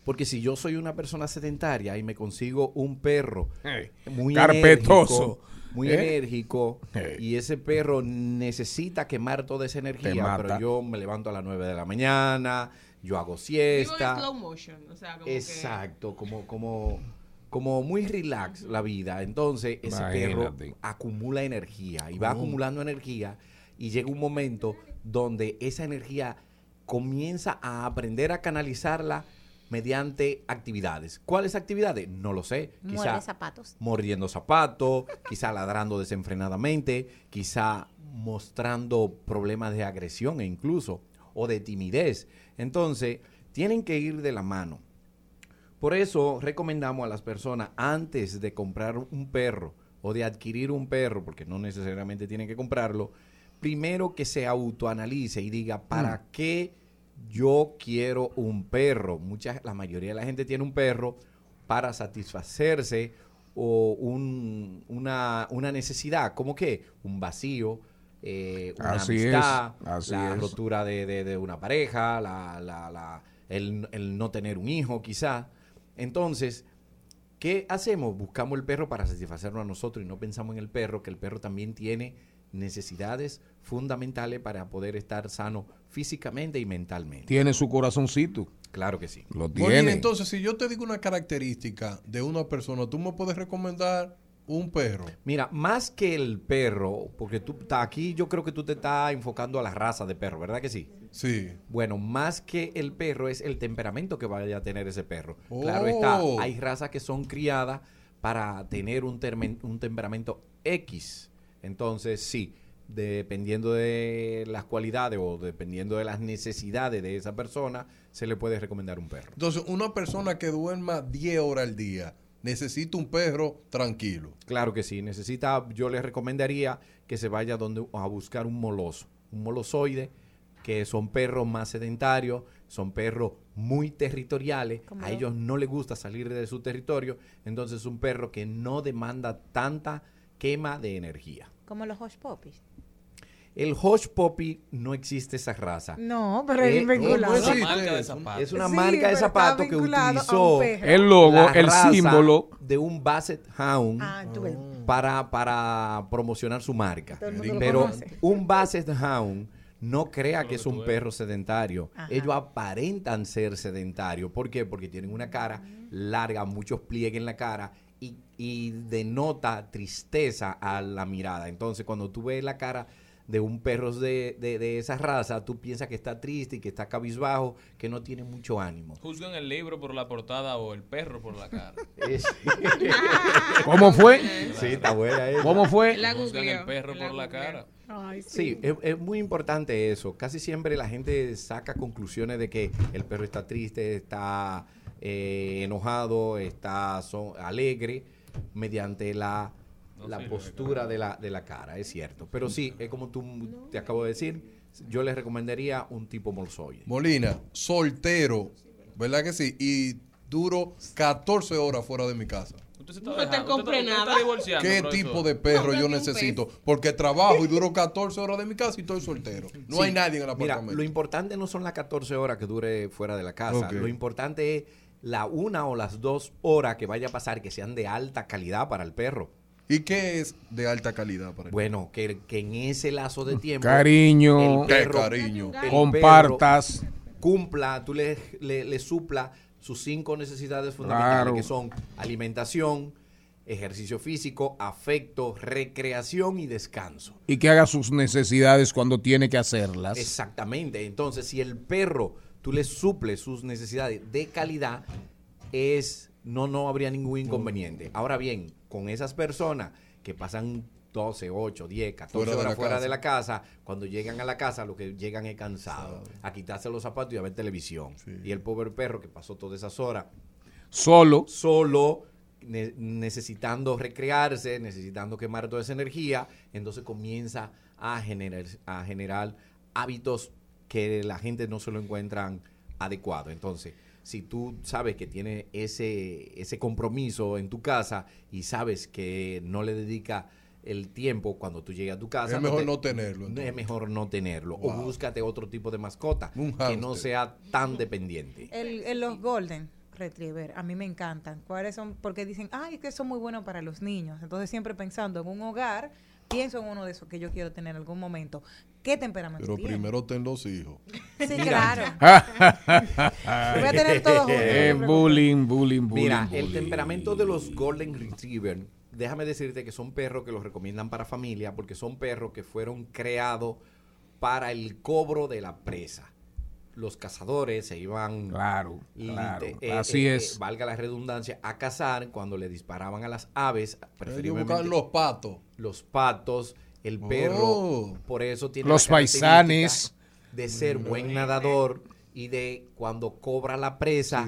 Porque si yo soy una persona sedentaria y me consigo un perro Hey, muy carpetoso. enérgico, muy ¿Eh? enérgico, Hey. y ese perro necesita quemar toda esa energía, pero yo me levanto a las 9 de la mañana, yo hago Vivo en siesta. slow motion. O sea, como que- Exacto, como, como, como muy relax la vida. Entonces, ese perro acumula energía y va acumulando energía y llega un momento donde esa energía comienza a aprender a canalizarla mediante actividades. ¿Cuáles actividades? No lo sé. Muerde zapatos. mordiendo zapatos, quizá ladrando desenfrenadamente, quizá mostrando problemas de agresión e incluso o de timidez. Entonces, tienen que ir de la mano. Por eso recomendamos a las personas antes de comprar un perro o de adquirir un perro, porque no necesariamente tienen que comprarlo, primero que se autoanalice y diga, ¿para qué yo quiero un perro? Mucha, la mayoría de la gente tiene un perro para satisfacerse o un- una, una necesidad, como que un vacío, eh, una Así es, amistad, así la es. rotura de, de- de una pareja, la, la- la- el, el no tener un hijo quizá. Entonces, ¿qué hacemos? Buscamos el perro para satisfacernos a nosotros y no pensamos en el perro, que el perro también tiene necesidades fundamentales para poder estar sano físicamente y mentalmente. Tiene su corazoncito. Claro que sí. Lo tiene. entonces, si yo te digo una característica de una persona, ¿tú me puedes recomendar un perro? Mira, más que el perro, porque tú aquí yo creo que tú te estás enfocando a la raza de perro, ¿verdad que sí? Sí. Bueno, más que el perro es el temperamento que vaya a tener ese perro. Claro Oh. está, hay razas que son criadas para tener un, un temperamento X. Entonces, sí, dependiendo de las cualidades o dependiendo de las necesidades de esa persona, se le puede recomendar un perro. Entonces, una persona que duerma 10 horas al día necesita un perro tranquilo. Claro que sí, necesita, yo les recomendaría que se vaya donde, a buscar un moloso, un molosoide, que son perros más sedentarios, son perros muy territoriales, a lo- ellos no les gusta salir de su territorio, entonces es un perro que no demanda tanta quema de energía. Como los Hush Puppies. El Hush Poppy no existe esa raza. No, pero Eh, es vinculado. no, no Una marca de zapatos. Es una Sí, marca de está zapatos que utilizó. El logo, la el raza símbolo. de un Basset Hound Ah, ves. para, para promocionar su marca. Pero un Basset Hound no crea que es un perro sedentario. Ajá. Ellos aparentan ser sedentarios. ¿Por qué? Porque tienen una cara larga, muchos pliegues en la cara y, y denota tristeza a la mirada. Entonces, cuando tú ves la cara de un perro de, de, de esa raza, tú piensas que está triste y que está cabizbajo, que no tiene mucho ánimo. Juzgan el libro por la portada o el perro por la cara. Es- ¿Cómo fue? Sí, está buena esa. ¿Cómo fue? La Juzgan el perro la por la cara. Ay, Sí, es, es muy importante eso. Casi siempre la gente saca conclusiones de que el perro está triste, está eh, enojado, está so- alegre, mediante la, la postura de la, de la cara, es cierto. Pero sí, es como tú te acabo de decir, yo les recomendaría un tipo molsoide. Molina, soltero, ¿verdad que sí? Y duro 14 horas fuera de mi casa. Usted se está No te compré usted está- usted nada. está divorciando, ¿Qué profesor. tipo de perro yo necesito? Porque trabajo y duro 14 horas de mi casa y estoy soltero. No Sí. hay nadie en el Mira, apartamento. lo importante no son las 14 horas que dure fuera de la casa. Lo importante es la una o las dos horas que vaya a pasar que sean de alta calidad para el perro. ¿Y qué es de alta calidad para Bueno, que, que en ese lazo de tiempo. Cariño. el Qué perro- cariño. el Compartas. perro Cumpla, tú le, le, le supla sus cinco necesidades fundamentales, Claro. que son alimentación, ejercicio físico, afecto, recreación y descanso. Y que haga sus necesidades cuando tiene que hacerlas. Exactamente. Entonces, si el perro tú le suples sus necesidades de calidad, es no, no habría ningún inconveniente. Ahora bien, con esas personas que pasan 12, 8, 10, 14 Fuera de horas fuera casa. de la casa, cuando llegan a la casa lo que llegan es cansado, a quitarse los zapatos y a ver televisión. Y el pobre perro que pasó todas esas horas Solo. solo, ne- necesitando recrearse, necesitando quemar toda esa energía, entonces comienza a generar, a generar hábitos que la gente no se lo encuentran adecuado. Entonces, si tú sabes que tiene ese, ese compromiso en tu casa y sabes que no le dedica el tiempo cuando tú llegas a tu casa. Es mejor te- no tenerlo, Es mejor no tenerlo. O búscate otro tipo de mascota Un que no sea tan dependiente. El, el- los Golden Retriever, a mí me encantan. ¿Cuáles son? Porque dicen, ay, es que son muy buenos para los niños. Entonces, siempre pensando en un hogar, pienso en uno de esos que yo quiero tener en algún momento. ¿Qué temperamento Pero tiene? primero ten los hijos. Sí, claro. Voy a tener todos juntos, Eh, bullying, bullying, bullying. Mira, el temperamento de los Golden Retriever, déjame decirte que son perros que los recomiendan para familia porque son perros que fueron creados para el cobro de la presa. Los cazadores se iban, Claro, claro. eh, Así eh, es. eh, valga la redundancia, a cazar cuando le disparaban a las aves, preferiblemente los patos. los patos El perro, Oh. por eso tiene Los paisanes. de ser buen nadador y de cuando cobra la presa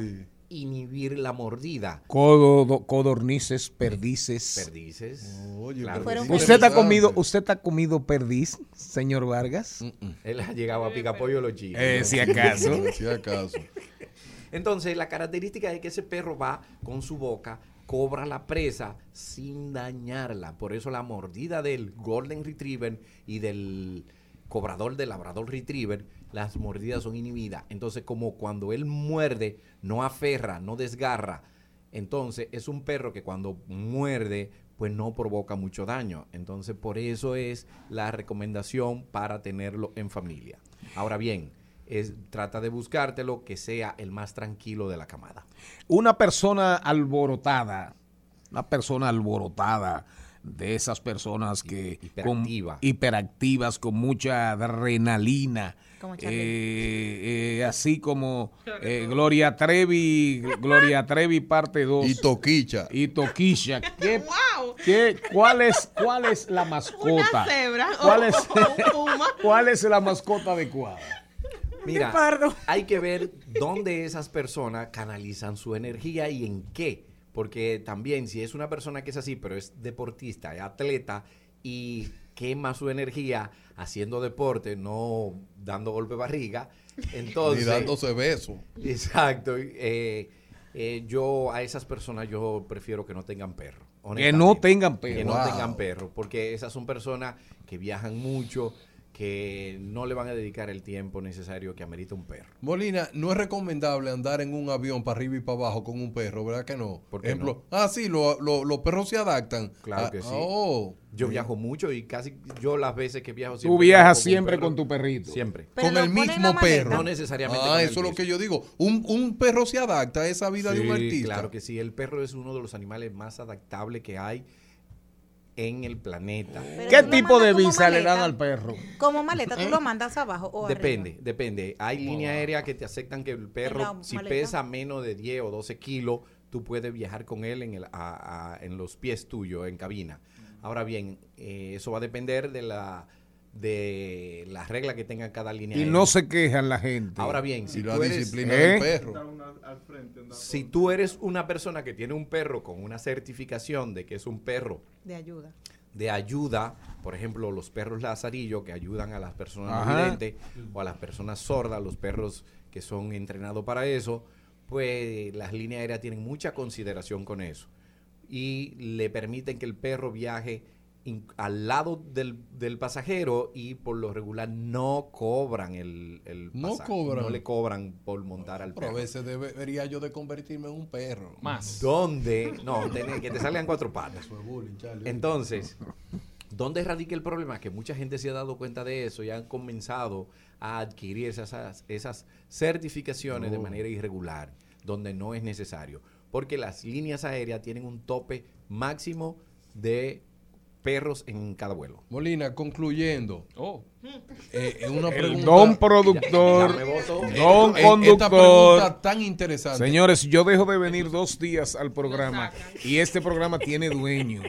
inhibir la mordida. Codo- codornices, perdices. Perdices. Claro. ¿Usted ha comido, usted ha comido perdiz, señor Vargas? Él ha llegado a picapollo los chicos. Eh, si acaso. Si acaso. Entonces, la característica es que ese perro va con su boca, cobra la presa sin dañarla. Por eso la mordida del Golden Retriever y del cobrador del Labrador Retriever, las mordidas son inhibidas. Entonces, como cuando él muerde, no aferra, no desgarra. Entonces, es un perro que cuando muerde, pues no provoca mucho daño. Entonces, por eso es la recomendación para tenerlo en familia. Ahora bien, es, trata de buscártelo que sea el más tranquilo de la camada. Una persona alborotada, una persona alborotada, de esas personas que Hiperactiva. con, hiperactivas con mucha adrenalina, Como eh, eh, así como eh, Gloria Trevi, Gloria Trevi parte 2 Y Toquicha. y Toquisha. ¿Qué, qué- cuál es cuál es la mascota? cebra ¿Cuál o- es, o un puma. ¿Cuál es la mascota adecuada? Mira, hay que ver dónde esas personas canalizan su energía y en qué. Porque también si es una persona que es así, pero es deportista, es atleta y quema su energía haciendo deporte, no dando golpe de barriga, entonces... Ni dándose besos. Exacto. eh, eh, yo a esas personas yo prefiero que no tengan perro. Que no tengan perro. Que no tengan perro. Porque esas son personas que viajan mucho, que no le van a dedicar el tiempo necesario que amerita un perro. Molina, no es recomendable andar en un avión para arriba y para abajo con un perro, ¿verdad que no? Por ejemplo, ah, sí, lo- lo- los perros se adaptan. Claro Ah, que sí. oh. Yo viajo mucho y casi yo las veces que viajo Tú viajas siempre con tu perrito. Siempre. con el mismo perro. No necesariamente. Ah, con el eso es lo que yo digo. Un, un perro se adapta a esa vida de un Sí, artista. Claro que sí. El perro es uno de los animales más adaptables que hay en el planeta. ¿Qué tipo de visa le dan al perro? Como maleta, tú lo mandas abajo o Depende, arriba? depende. Hay líneas aéreas que te aceptan que el perro, si pesa menos de 10 o 12 kilos, tú puedes viajar con él en, el, a- a- en los pies tuyos, en cabina. Ahora bien, eh, eso va a depender de la de la regla que tenga cada línea Y aérea. no se quejan la gente. Ahora bien, si Y la tú eres, disciplina ¿Eh? del perro. si tú eres una persona que tiene un perro con una certificación de que es un perro De ayuda. de ayuda, por ejemplo, los perros lazarillo que ayudan a las personas videntes o a las personas sordas, los perros que son entrenados para eso, pues las líneas aéreas tienen mucha consideración con eso y le permiten que el perro viaje al lado del, del pasajero y por lo regular no cobran el, el No pasaje, cobran. no le cobran por montar al Pero a perro. veces debería yo de convertirme en un perro. Más. ¿Dónde? No, que te salgan cuatro patas. Eso es bullying, Charlie. Entonces, ¿dónde radica el problema? Que mucha gente se ha dado cuenta de eso y han comenzado a adquirir esas, esas certificaciones de manera irregular, donde no es necesario. Porque las líneas aéreas tienen un tope máximo de perros en cada vuelo. Molina, concluyendo. Oh. Eh, es una El pregunta- don productor, don Eh, Esta conductor. pregunta tan interesante. Señores, yo dejo de venir dos días al programa y este programa tiene dueño.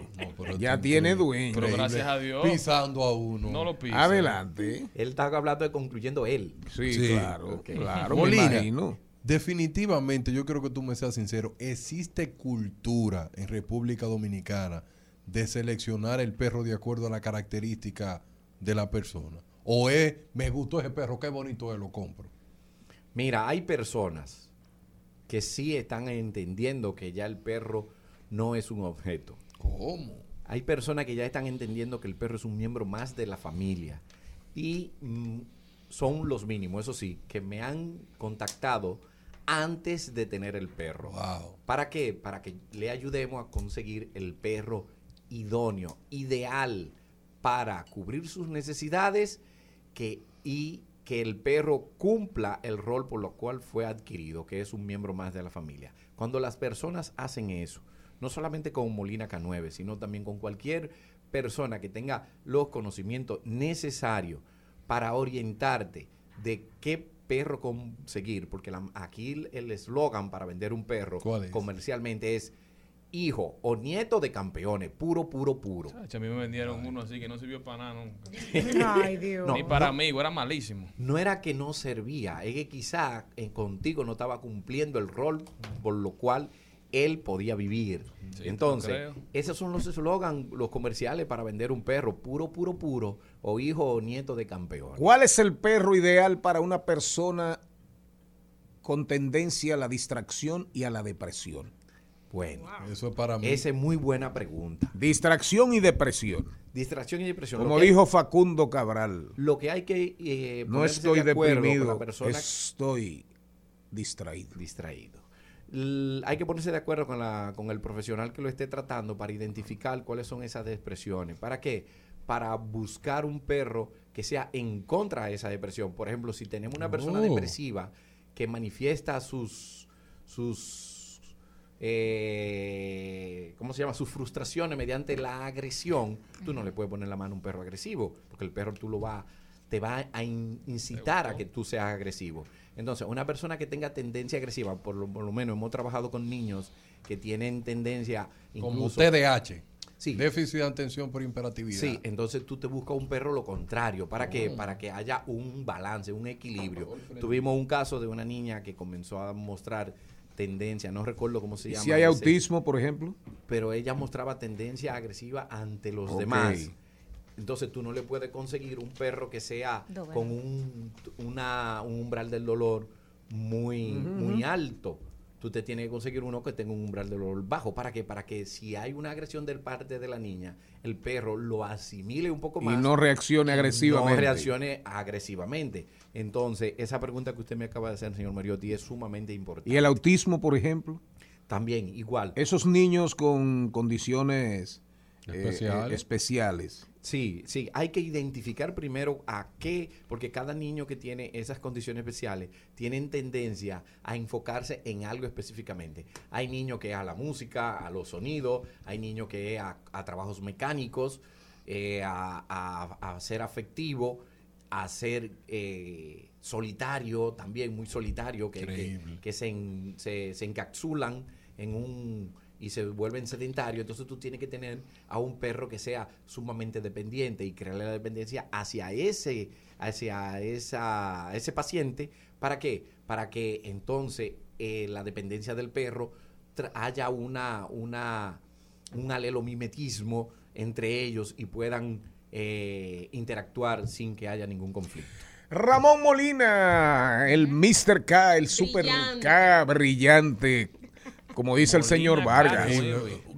ya tiene dueño. Pero gracias a Dios. Pisando a uno. No lo pisa. Adelante. Él está hablando de concluyendo él. Sí, Sí. claro, claro, Molina, definitivamente, yo creo que tú me seas sincero, existe cultura en República Dominicana de seleccionar el perro de acuerdo a la característica de la persona. O es, me gustó ese perro, qué bonito es, lo compro. Mira, hay personas que sí están entendiendo que ya el perro no es un objeto. ¿Cómo? Hay personas que ya están entendiendo que el perro es un miembro más de la familia. Y mm, son los mínimos, eso sí, que me han contactado antes de tener el perro. Wow. ¿Para qué? Para que le ayudemos a conseguir el perro idóneo, ideal para cubrir sus necesidades que, y que el perro cumpla el rol por lo cual fue adquirido, que es un miembro más de la familia. Cuando las personas hacen eso, no solamente con Molina K9, sino también con cualquier persona que tenga los conocimientos necesarios para orientarte de qué perro conseguir, porque la- aquí el eslogan para vender un perro comercialmente es hijo o nieto de campeones, puro, puro, puro. A mí me vendieron uno así que no sirvió para nada nunca. Ay, Dios. Ni No, para no. mí, era malísimo. No era que no servía, es que quizá eh, contigo no estaba cumpliendo el rol por lo cual él podía vivir. Sí, Entonces, esos son los eslogan, los comerciales para vender un perro, puro, puro, puro, o hijo o nieto de campeón. ¿Cuál es el perro ideal para una persona con tendencia a la distracción y a la depresión? Bueno, Eso es para mí. esa es muy buena pregunta. Distracción y depresión. Distracción y depresión. Como dijo Facundo Cabral, Lo que hay que eh, no ponerse estoy de acuerdo con la deprimido, persona estoy distraído. distraído. L- hay que ponerse de acuerdo con, la, con el profesional que lo esté tratando para identificar cuáles son esas depresiones. ¿Para qué? Para buscar un perro que sea en contra de esa depresión. Por ejemplo, si tenemos una persona Oh. depresiva que manifiesta sus, sus eh, ¿cómo se llama? Sus frustraciones mediante la agresión, tú no le puedes poner la mano a un perro agresivo, porque el perro tú lo va, te va a in- incitar a que tú seas agresivo. Entonces, una persona que tenga tendencia agresiva, por lo, por lo menos hemos trabajado con niños que tienen tendencia Como TDAH. Sí. Déficit de atención por hiperactividad. Sí, entonces tú te buscas un perro lo contrario. ¿Para qué? Para que haya un balance, un equilibrio. Tuvimos un caso de una niña que comenzó a mostrar tendencia, no recuerdo cómo se ¿Y llama. si hay ese- autismo, por ejemplo? Pero ella mostraba tendencia agresiva ante los demás. Entonces tú no le puedes conseguir un perro que sea Doble. con un, una, un umbral del dolor muy, muy alto. Tú te tienes que conseguir uno que tenga un umbral del dolor bajo. ¿Para qué? Para que si hay una agresión del parte de la niña, el perro lo asimile un poco Y más. no reaccione y agresivamente. No reaccione agresivamente. Entonces, esa pregunta que usted me acaba de hacer, señor Mariotti, es sumamente importante. ¿Y el autismo, por ejemplo? También, igual. Esos niños con condiciones eh, Especiales. eh, especiales. Sí, sí, hay que identificar primero a qué, porque cada niño que tiene esas condiciones especiales tienen tendencia a enfocarse en algo específicamente. Hay niños que es a la música, a los sonidos, hay niños que es a, a trabajos mecánicos, eh, a, a- a ser afectivo, a ser eh, solitario, también muy solitario, que, que, Increíble. que se, en- se, se encapsulan en un y se vuelven sedentarios, entonces tú tienes que tener a un perro que sea sumamente dependiente y crearle la dependencia hacia ese, hacia esa, ese paciente. ¿Para qué? Para que entonces eh, la dependencia del perro tra- haya una, una, un alelomimetismo entre ellos y puedan eh, interactuar sin que haya ningún conflicto. Ramón Molina, el Mr. K, el Super Brillante. K, brillante, como dice el señor Vargas.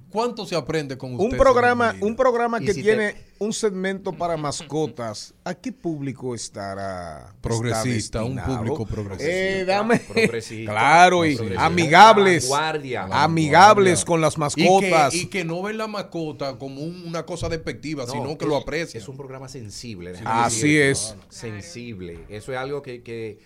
¿Cuánto se aprende con usted? Un programa, un programa que si tiene un segmento para mascotas. ¿A qué público estará? Progresista, está un público progresista. Eh, dame. Progresista. Claro, y Progresista. amigables. Vanguardia. Amigables con las Y mascotas. que, y que no ven la mascota como un- una cosa despectiva, No, sino que es- lo aprecian. Es un programa sensible. Así es. Sensible. Eso es algo que,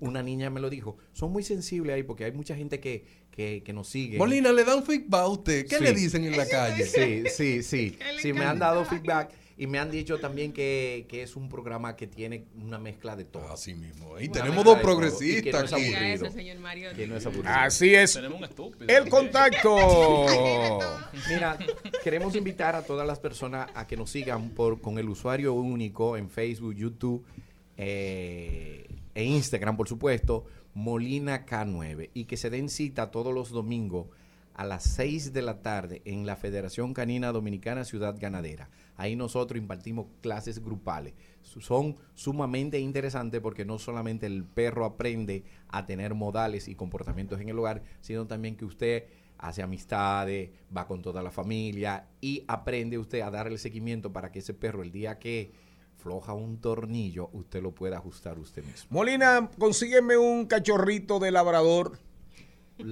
una niña me lo dijo. Son muy sensibles ahí porque hay mucha gente que, que, que nos sigue. Molina, ¿le dan feedback a usted? ¿Qué Sí. le dicen en la calle? Sí, sí, sí. Sí, me han dado feedback y me han dicho también que, que es un programa que tiene una mezcla de todo. Así mismo. Y Una tenemos dos que progresistas no es aquí. Diga aburrido. eso, señor Mario. Que no es aburrido. Así es. Tenemos un estúpido. El contacto. Mira, queremos invitar a todas las personas a que nos sigan por con el usuario único en Facebook, YouTube eh, e Instagram, por supuesto, Molina K9 y que se den cita todos los domingos a las 6 de la tarde en la Federación Canina Dominicana Ciudad Ganadera. Ahí nosotros impartimos clases grupales. Son sumamente interesantes porque no solamente el perro aprende a tener modales y comportamientos en el hogar, sino también que usted hace amistades, va con toda la familia y aprende usted a darle seguimiento para que ese perro el día que floja un tornillo, usted lo pueda ajustar usted mismo. Molina, consígueme un cachorrito de labrador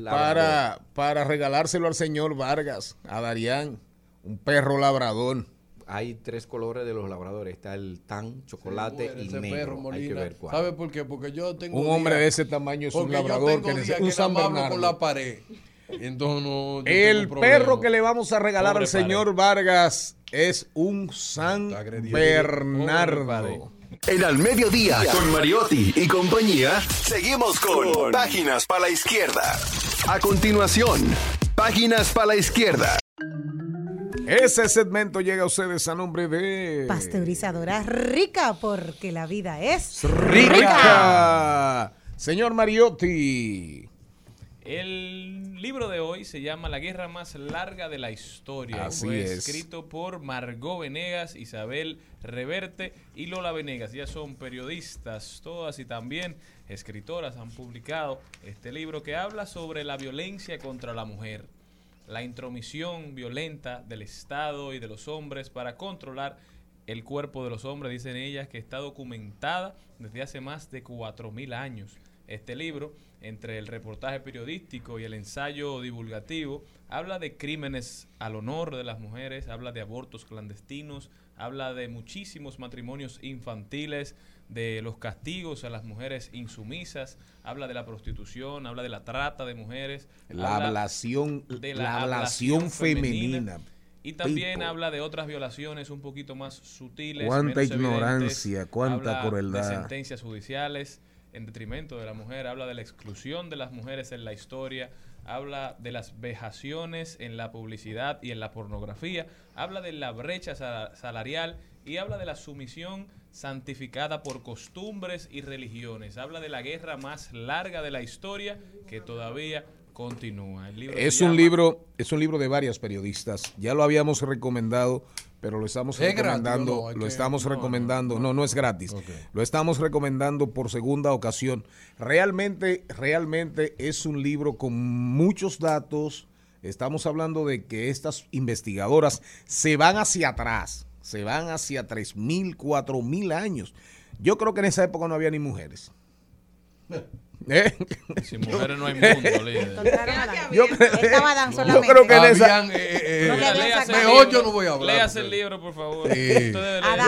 para, para regalárselo al señor Vargas, a Darían. Un perro labrador. Hay tres colores de los labradores. Está el tan, chocolate Bueno, y negro. perro, Hay Molina. que ver cuál. ¿Sabe por qué? Porque yo tengo. Un hombre de ese tamaño es un labrador que necesita- un San Bernardo. con la pared. Entonces no. El perro que le vamos a regalar Pobre al señor Vargas es un San. Bernardo. En Al Mediodía, con Mariotti y compañía, seguimos con Páginas para la Izquierda. A continuación, Páginas para la izquierda. Ese segmento llega a ustedes a nombre de... Pasteurizadora rica porque la vida es Rica. Señor Mariotti. El libro de hoy se llama La guerra más larga de la historia. Así Fue es. escrito por Margot Venegas, Isabel Reverte y Lola Venegas. Ya son periodistas todas y también escritoras. Han publicado este libro que habla sobre la violencia contra la mujer. La intromisión violenta del Estado y de los hombres para controlar el cuerpo de los hombres, dicen ellas, que está documentada desde hace más de 4.000 años. Este libro, entre el reportaje periodístico y el ensayo divulgativo, habla de crímenes al honor de las mujeres, habla de abortos clandestinos, habla de muchísimos matrimonios infantiles, de los castigos a las mujeres insumisas, habla de la prostitución, habla de la trata de mujeres, La ablación, de la ablación femenina. y también People. habla de otras violaciones un poquito más sutiles. Cuánta ignorancia, evidentes. cuánta Habla crueldad. De sentencias judiciales en detrimento de la mujer. Habla de la exclusión de las mujeres en la historia. Habla de las vejaciones en la publicidad y en la pornografía. Habla de la brecha sa- salarial y habla de la sumisión santificada por costumbres y religiones. Habla de la guerra más larga de la historia que todavía continúa. El libro se Es un llama- libro, es un libro de varias periodistas. Ya lo habíamos recomendado, pero lo estamos ¿Es gratis recomendando, no? Lo que- estamos no, recomendando. No, no, es gratis. Lo estamos recomendando por segunda ocasión. Realmente, realmente es un libro con muchos datos. Estamos hablando de que estas investigadoras se van hacia atrás, se van hacia 3.000, 4.000 años. Yo creo que en esa época no había ni mujeres. ¿Eh? Sin mujeres no hay mundo, líder. Yo creo, yo que en esa, Habían, eh, eh, No Léase el Mejor libro. yo no voy a hablar, Léase el porque- libro, por favor. Sí.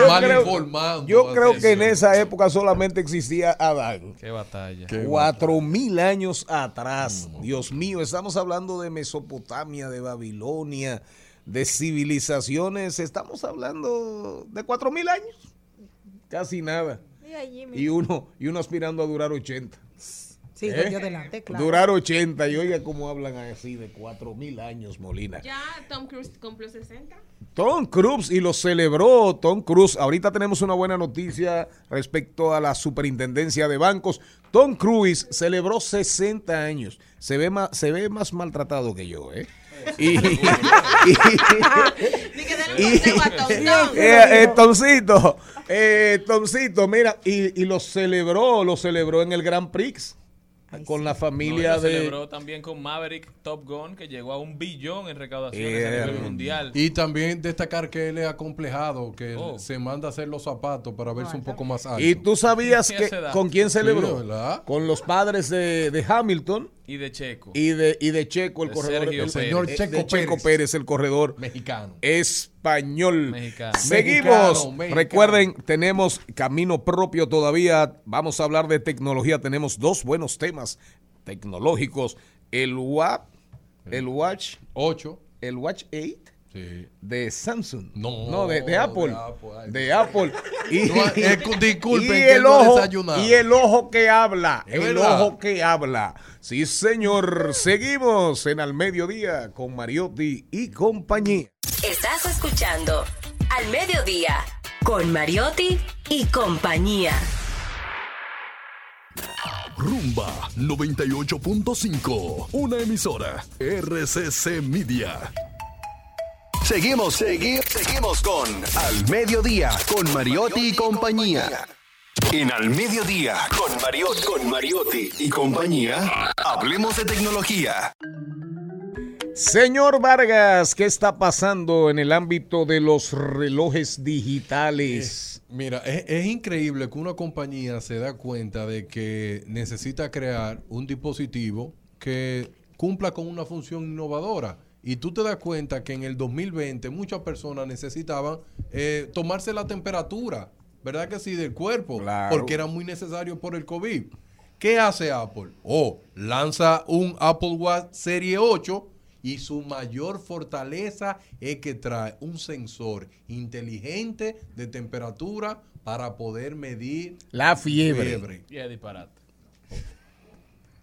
Mal informando. yo creo que en esa época solamente existía Adán. Qué batalla. Cuatro mil años atrás. Dios mío, estamos hablando de Mesopotamia, de Babilonia, de civilizaciones. Estamos hablando de cuatro mil años. Casi nada. Y uno, y uno aspirando a durar 80. Sí, ¿Eh? yo adelante, claro. Durar 80. Y oiga cómo hablan así de cuatro mil años, Molina. Ya Tom Cruise cumplió 60. Tom Cruise y lo celebró Tom Cruise. Ahorita tenemos una buena noticia respecto a la superintendencia de bancos. Tom Cruise celebró 60 años. Se ve más, se ve más maltratado que yo, ¿eh? Y, eh, eh, Tomcito, eh, Tomcito, mira, y, y lo celebró, lo celebró en el Grand Prix con la No, familia lo de... celebró también con Maverick Top Gun, que llegó a un billón en recaudaciones a nivel mundial. Y también destacar que él es acomplejado, que Oh. se manda a hacer los zapatos para verse un poco más alto. Y tú sabías que con quién celebró? con los padres de, de Hamilton Y de Checo. y de, y de Checo, el De corredor. Sergio el Pérez. señor Checo de Checo Pérez. Pérez, el corredor Mexicano. Español. Mexicano. Seguimos. Mexicano, mexicano. Recuerden, tenemos camino propio todavía. Vamos a hablar de tecnología. Tenemos dos buenos temas tecnológicos. El WAP, el Watch, 8. el Watch 8 Sí. de Samsung. No, de, de Apple. de Apple, ay. De Apple. Y, No, eh, disculpen, y que el no ojo, y el ojo que habla. ¿Es el verdad? ojo que habla. Sí, señor. Seguimos en Al Mediodía con Mariotti y compañía. Estás escuchando Al Mediodía con Mariotti y compañía. Rumba 98.5. Una emisora. RCC Media. Seguimos, segui- seguimos con Al Mediodía, con Mariotti y compañía. En Al Mediodía, con Mariotti, con Mariotti y compañía, hablemos de tecnología. Señor Vargas, ¿qué está pasando en el ámbito de los relojes digitales? Mira, es, es increíble que una compañía se da cuenta de que necesita crear un dispositivo que cumpla con una función innovadora. Y tú te das cuenta que en el 2020 muchas personas necesitaban eh, tomarse la temperatura, ¿verdad que sí? Del cuerpo, Claro. porque era muy necesario por el COVID. ¿Qué hace Apple? Oh, lanza un Apple Watch Serie 8 y su mayor fortaleza es que trae un sensor inteligente de temperatura para poder medir La fiebre. Y es disparate.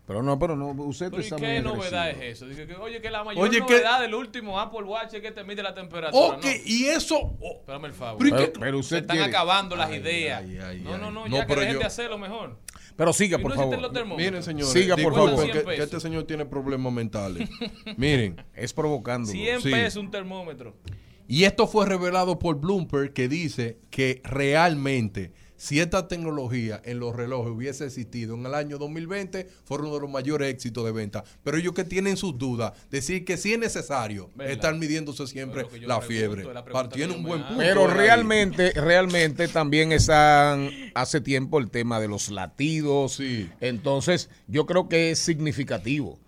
Pero no, pero no, usted Pero ¿y está qué muy novedad agresivo. es eso? Dice que, oye, que la mayor Oye, que- novedad del último Apple Watch es que te mide la temperatura. Ok, no. y eso. oh, Espérame el favor. Pero- Pero- pero usted Se están quiere- acabando las Ay, ideas. ay, ay, no, no, no, No, ya que dejen yo- de hacerlo mejor. Pero siga, por no favor. Miren, señores. Siga, por favor. Que, 100 que este señor tiene problemas mentales. Miren. Es provocando. 100 Sí. pesos un termómetro. Y esto fue revelado por Bloomberg que dice que realmente si esta tecnología en los relojes hubiese existido en el año 2020, fuera uno de los mayores éxitos de venta. Pero ellos que tienen sus dudas, decir que sí es necesario ¿Verdad? estar midiéndose siempre la pregunto, fiebre. la Tiene un buen punto. Pero realmente, realmente también están hace tiempo el tema de los latidos. Sí. Entonces, yo creo que es significativo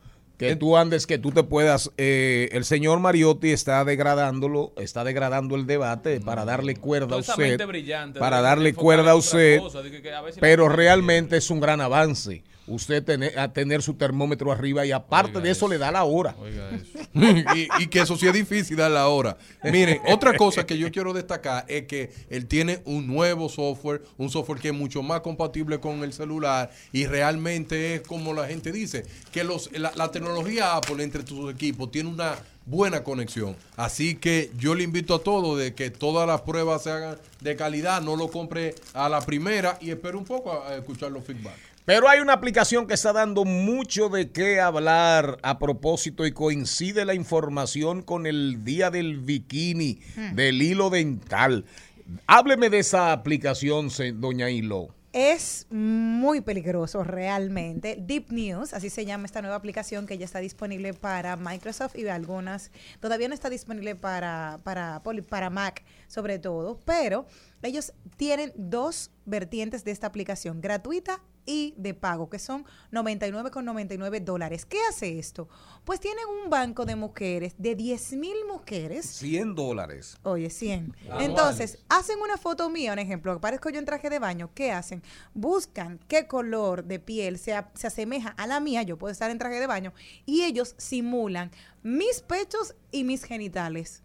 que tú andes, que tú te puedas. eh, el señor Mariotti está degradándolo, está degradando el debate para darle cuerda a usted, brillante para darle cuerda a usted. cosa, de que- que a ver si la Pero realmente es un gran avance. Usted tener, a tener su termómetro arriba y aparte Oiga de eso, eso. le da la hora. Oiga eso. y, y que eso sí es difícil dar la hora. Miren, otra cosa que yo quiero destacar es que él tiene un nuevo software, un software que es mucho más compatible con el celular y realmente es como la gente dice, que los, la, la tecnología Apple entre tus equipos tiene una buena conexión. Así que yo le invito a todos de que todas las pruebas se hagan de calidad, no lo compre a la primera y espere un poco a, a escuchar los feedback. Pero hay una aplicación que está dando mucho de qué hablar a propósito y coincide la información con el día del bikini, del hilo dental. Hábleme de esa aplicación, doña Hilo. Es muy peligroso realmente. Deep News, así se llama esta nueva aplicación que ya está disponible para Microsoft y algunas. Todavía no está disponible para, para para Mac sobre todo, pero ellos tienen dos vertientes de esta aplicación, gratuita y de pago, que son 99,99 dólares. ¿Qué hace esto? Pues tienen un banco de mujeres, de 10 mil mujeres, 100 dólares. Oye, 100. Anuales. Entonces, hacen una foto mía, un ejemplo, que parezco yo en traje de baño. ¿Qué hacen? Buscan qué color de piel se, a- se asemeja a la mía, yo puedo estar en traje de baño, y ellos simulan mis pechos y mis genitales.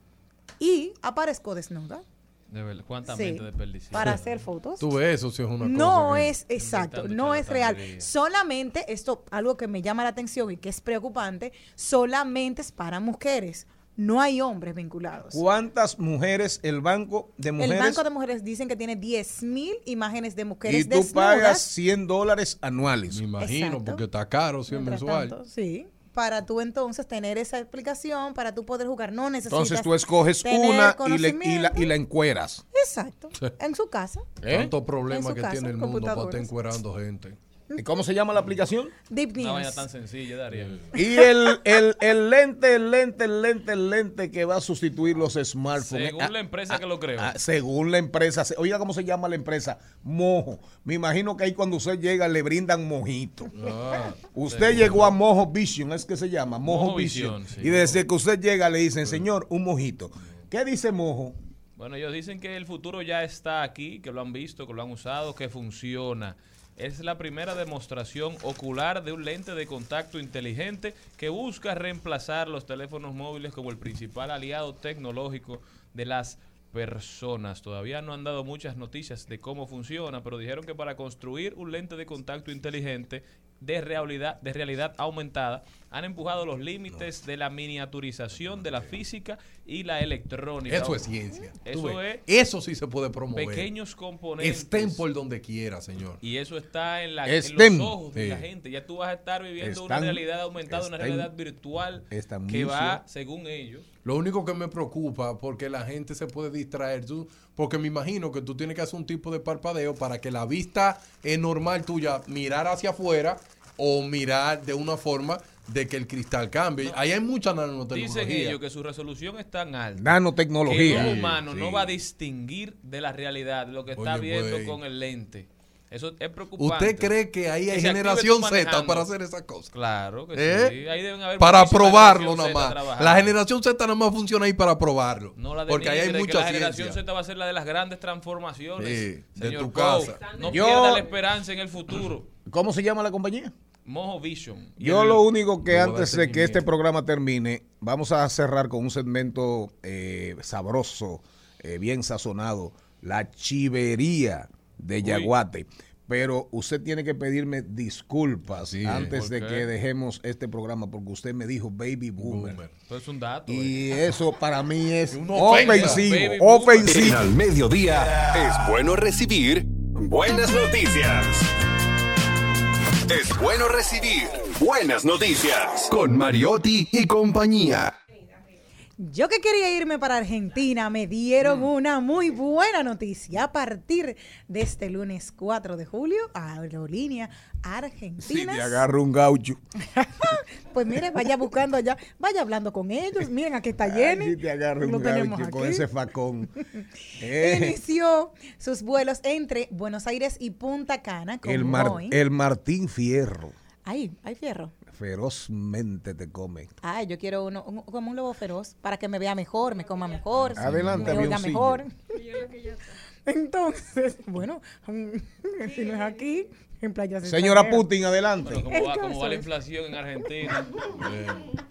Y aparezco desnuda De verdad, cuánta Sí, mente desperdiciada. para hacer fotos. Tú ves, eso sí es una cosa. No que- es exacto, no es real. Solamente esto, algo que me llama la atención y que es preocupante, solamente es para mujeres. No hay hombres vinculados. ¿Cuántas mujeres el banco de El mujeres? Banco de Mujeres dicen que tiene 10 mil imágenes de mujeres y tú desnudas. pagas 100 dólares anuales. Me imagino, Exacto. porque está caro, si es Mientras mensual. tanto, sí. Para tú entonces tener esa explicación, para tú poder jugar, no necesitas. Entonces tú escoges una y, le- y la, y la encueras. Exacto. En su casa. ¿Eh? Problemas su que casa, tiene el mundo para estar encuerando gente. ¿Y cómo se llama la aplicación? Deep Una vaina News. tan sencilla, Darío. Y el, el, el lente, el lente, el lente, el lente que va a sustituir los smartphones. Según Ah, la empresa que lo creó. ah, según la empresa. Oiga, ¿cómo se llama la empresa? Mojo. Me imagino que ahí cuando usted llega le brindan mojito. Ah, usted llegó a Mojo Vision, es que se llama, Mojo, Mojo Vision. Vision, sí. y desde que usted llega le dicen, señor, un mojito. ¿Qué dice Mojo? Bueno, ellos dicen que el futuro ya está aquí, que lo han visto, que lo han usado, que funciona. Es la primera demostración ocular de un lente de contacto inteligente que busca reemplazar los teléfonos móviles como el principal aliado tecnológico de las personas. Todavía no han dado muchas noticias de cómo funciona, pero dijeron que para construir un lente de contacto inteligente de realidad, de realidad aumentada han empujado los límites de la miniaturización de la física y la electrónica. Eso es ciencia. Eso es Eso sí se puede promover. pequeños componentes. Estén por donde quiera, señor. Y eso está en, la, Estén. en los ojos de la gente. Ya tú vas a estar viviendo una realidad aumentada, una realidad virtual que va, según ellos, Lo único que me preocupa porque la gente se puede distraer, tú, porque me imagino que tú tienes que hacer un tipo de parpadeo para que la vista es normal tuya mirar hacia afuera o mirar de una forma de que el cristal cambie. Ahí hay mucha nanotecnología. dicen ellos que su resolución es tan alta Nanotecnología. que un humano Sí, no va a distinguir de la realidad lo que está Oye, viendo güey. con el lente. Eso es preocupante. ¿Usted cree que ahí hay generación Z para hacer esas cosas? Claro que ¿Eh? sí. Ahí deben haber Para probarlo generación nada Z más. trabajando. La generación Z nada más funciona ahí para probarlo. No la porque ahí hay mucha la generación. Z va a ser la de las grandes transformaciones. Sí, de Señor tu Coe, casa. No Yo- pierda la esperanza en el futuro. ¿Cómo se llama la compañía? Mojo Vision. Yo el- lo único que de antes de que este programa termine, vamos a cerrar con un segmento eh, sabroso, eh, bien sazonado, la chivería de Uy. Yaguate. pero usted tiene que pedirme disculpas Sí, antes de ¿por que dejemos este programa porque usted me dijo baby boomer. Boomer. Eso es un dato. eh. Y eso para mí es ofensivo, ofensivo. En al mediodía es bueno recibir buenas noticias. Es bueno recibir buenas noticias con Mariotti y compañía. Yo que quería irme para Argentina, me dieron una muy buena noticia. A partir de este lunes 4 de julio, Aerolínea Si Argentina. te agarro un gaucho. Pues mire, vaya buscando allá, vaya hablando con ellos. Miren, aquí está Jenny. si te agarro un tenemos gaucho con ese facón. Eh, Inició sus vuelos entre Buenos Aires y Punta Cana con el, Mar- Boeing. el Martín Fierro Ay, hay fierro. Ferozmente te come. Ay, yo quiero uno un- como un lobo feroz para que me vea mejor, me coma mejor, Adelante, me oiga mejor. Entonces, bueno, si no es aquí, en Playa Señora. Putin, adelante. Como El va, como caso va la inflación en Argentina,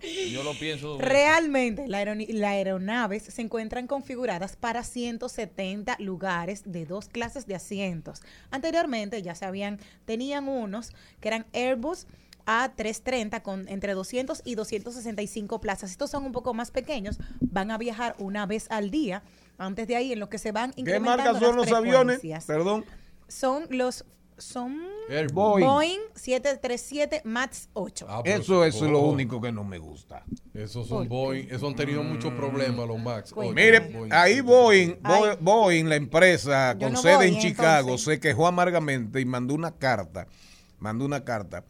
eh, yo lo pienso. Realmente, la las aeronaves se encuentran configuradas para 170 lugares de dos clases de asientos. Anteriormente ya se habían, tenían unos que eran Airbus A330 con entre 200 y 265 plazas. Estos son un poco más pequeños, van a viajar una vez al día. Antes de ahí, en lo que se van ¿Qué incrementando marca son las los aviones? Perdón. Son los son. Boeing. Boeing 737 MAX 8. Ah, Eso es lo único que no me gusta. Esos son Boeing. Esos han tenido muchos problemas los Max. Oye, Mire, Boeing. ahí Boeing, Ay. Boeing, la empresa con no sede voy, en Chicago, entonces. se quejó amargamente y mandó una carta, mandó una carta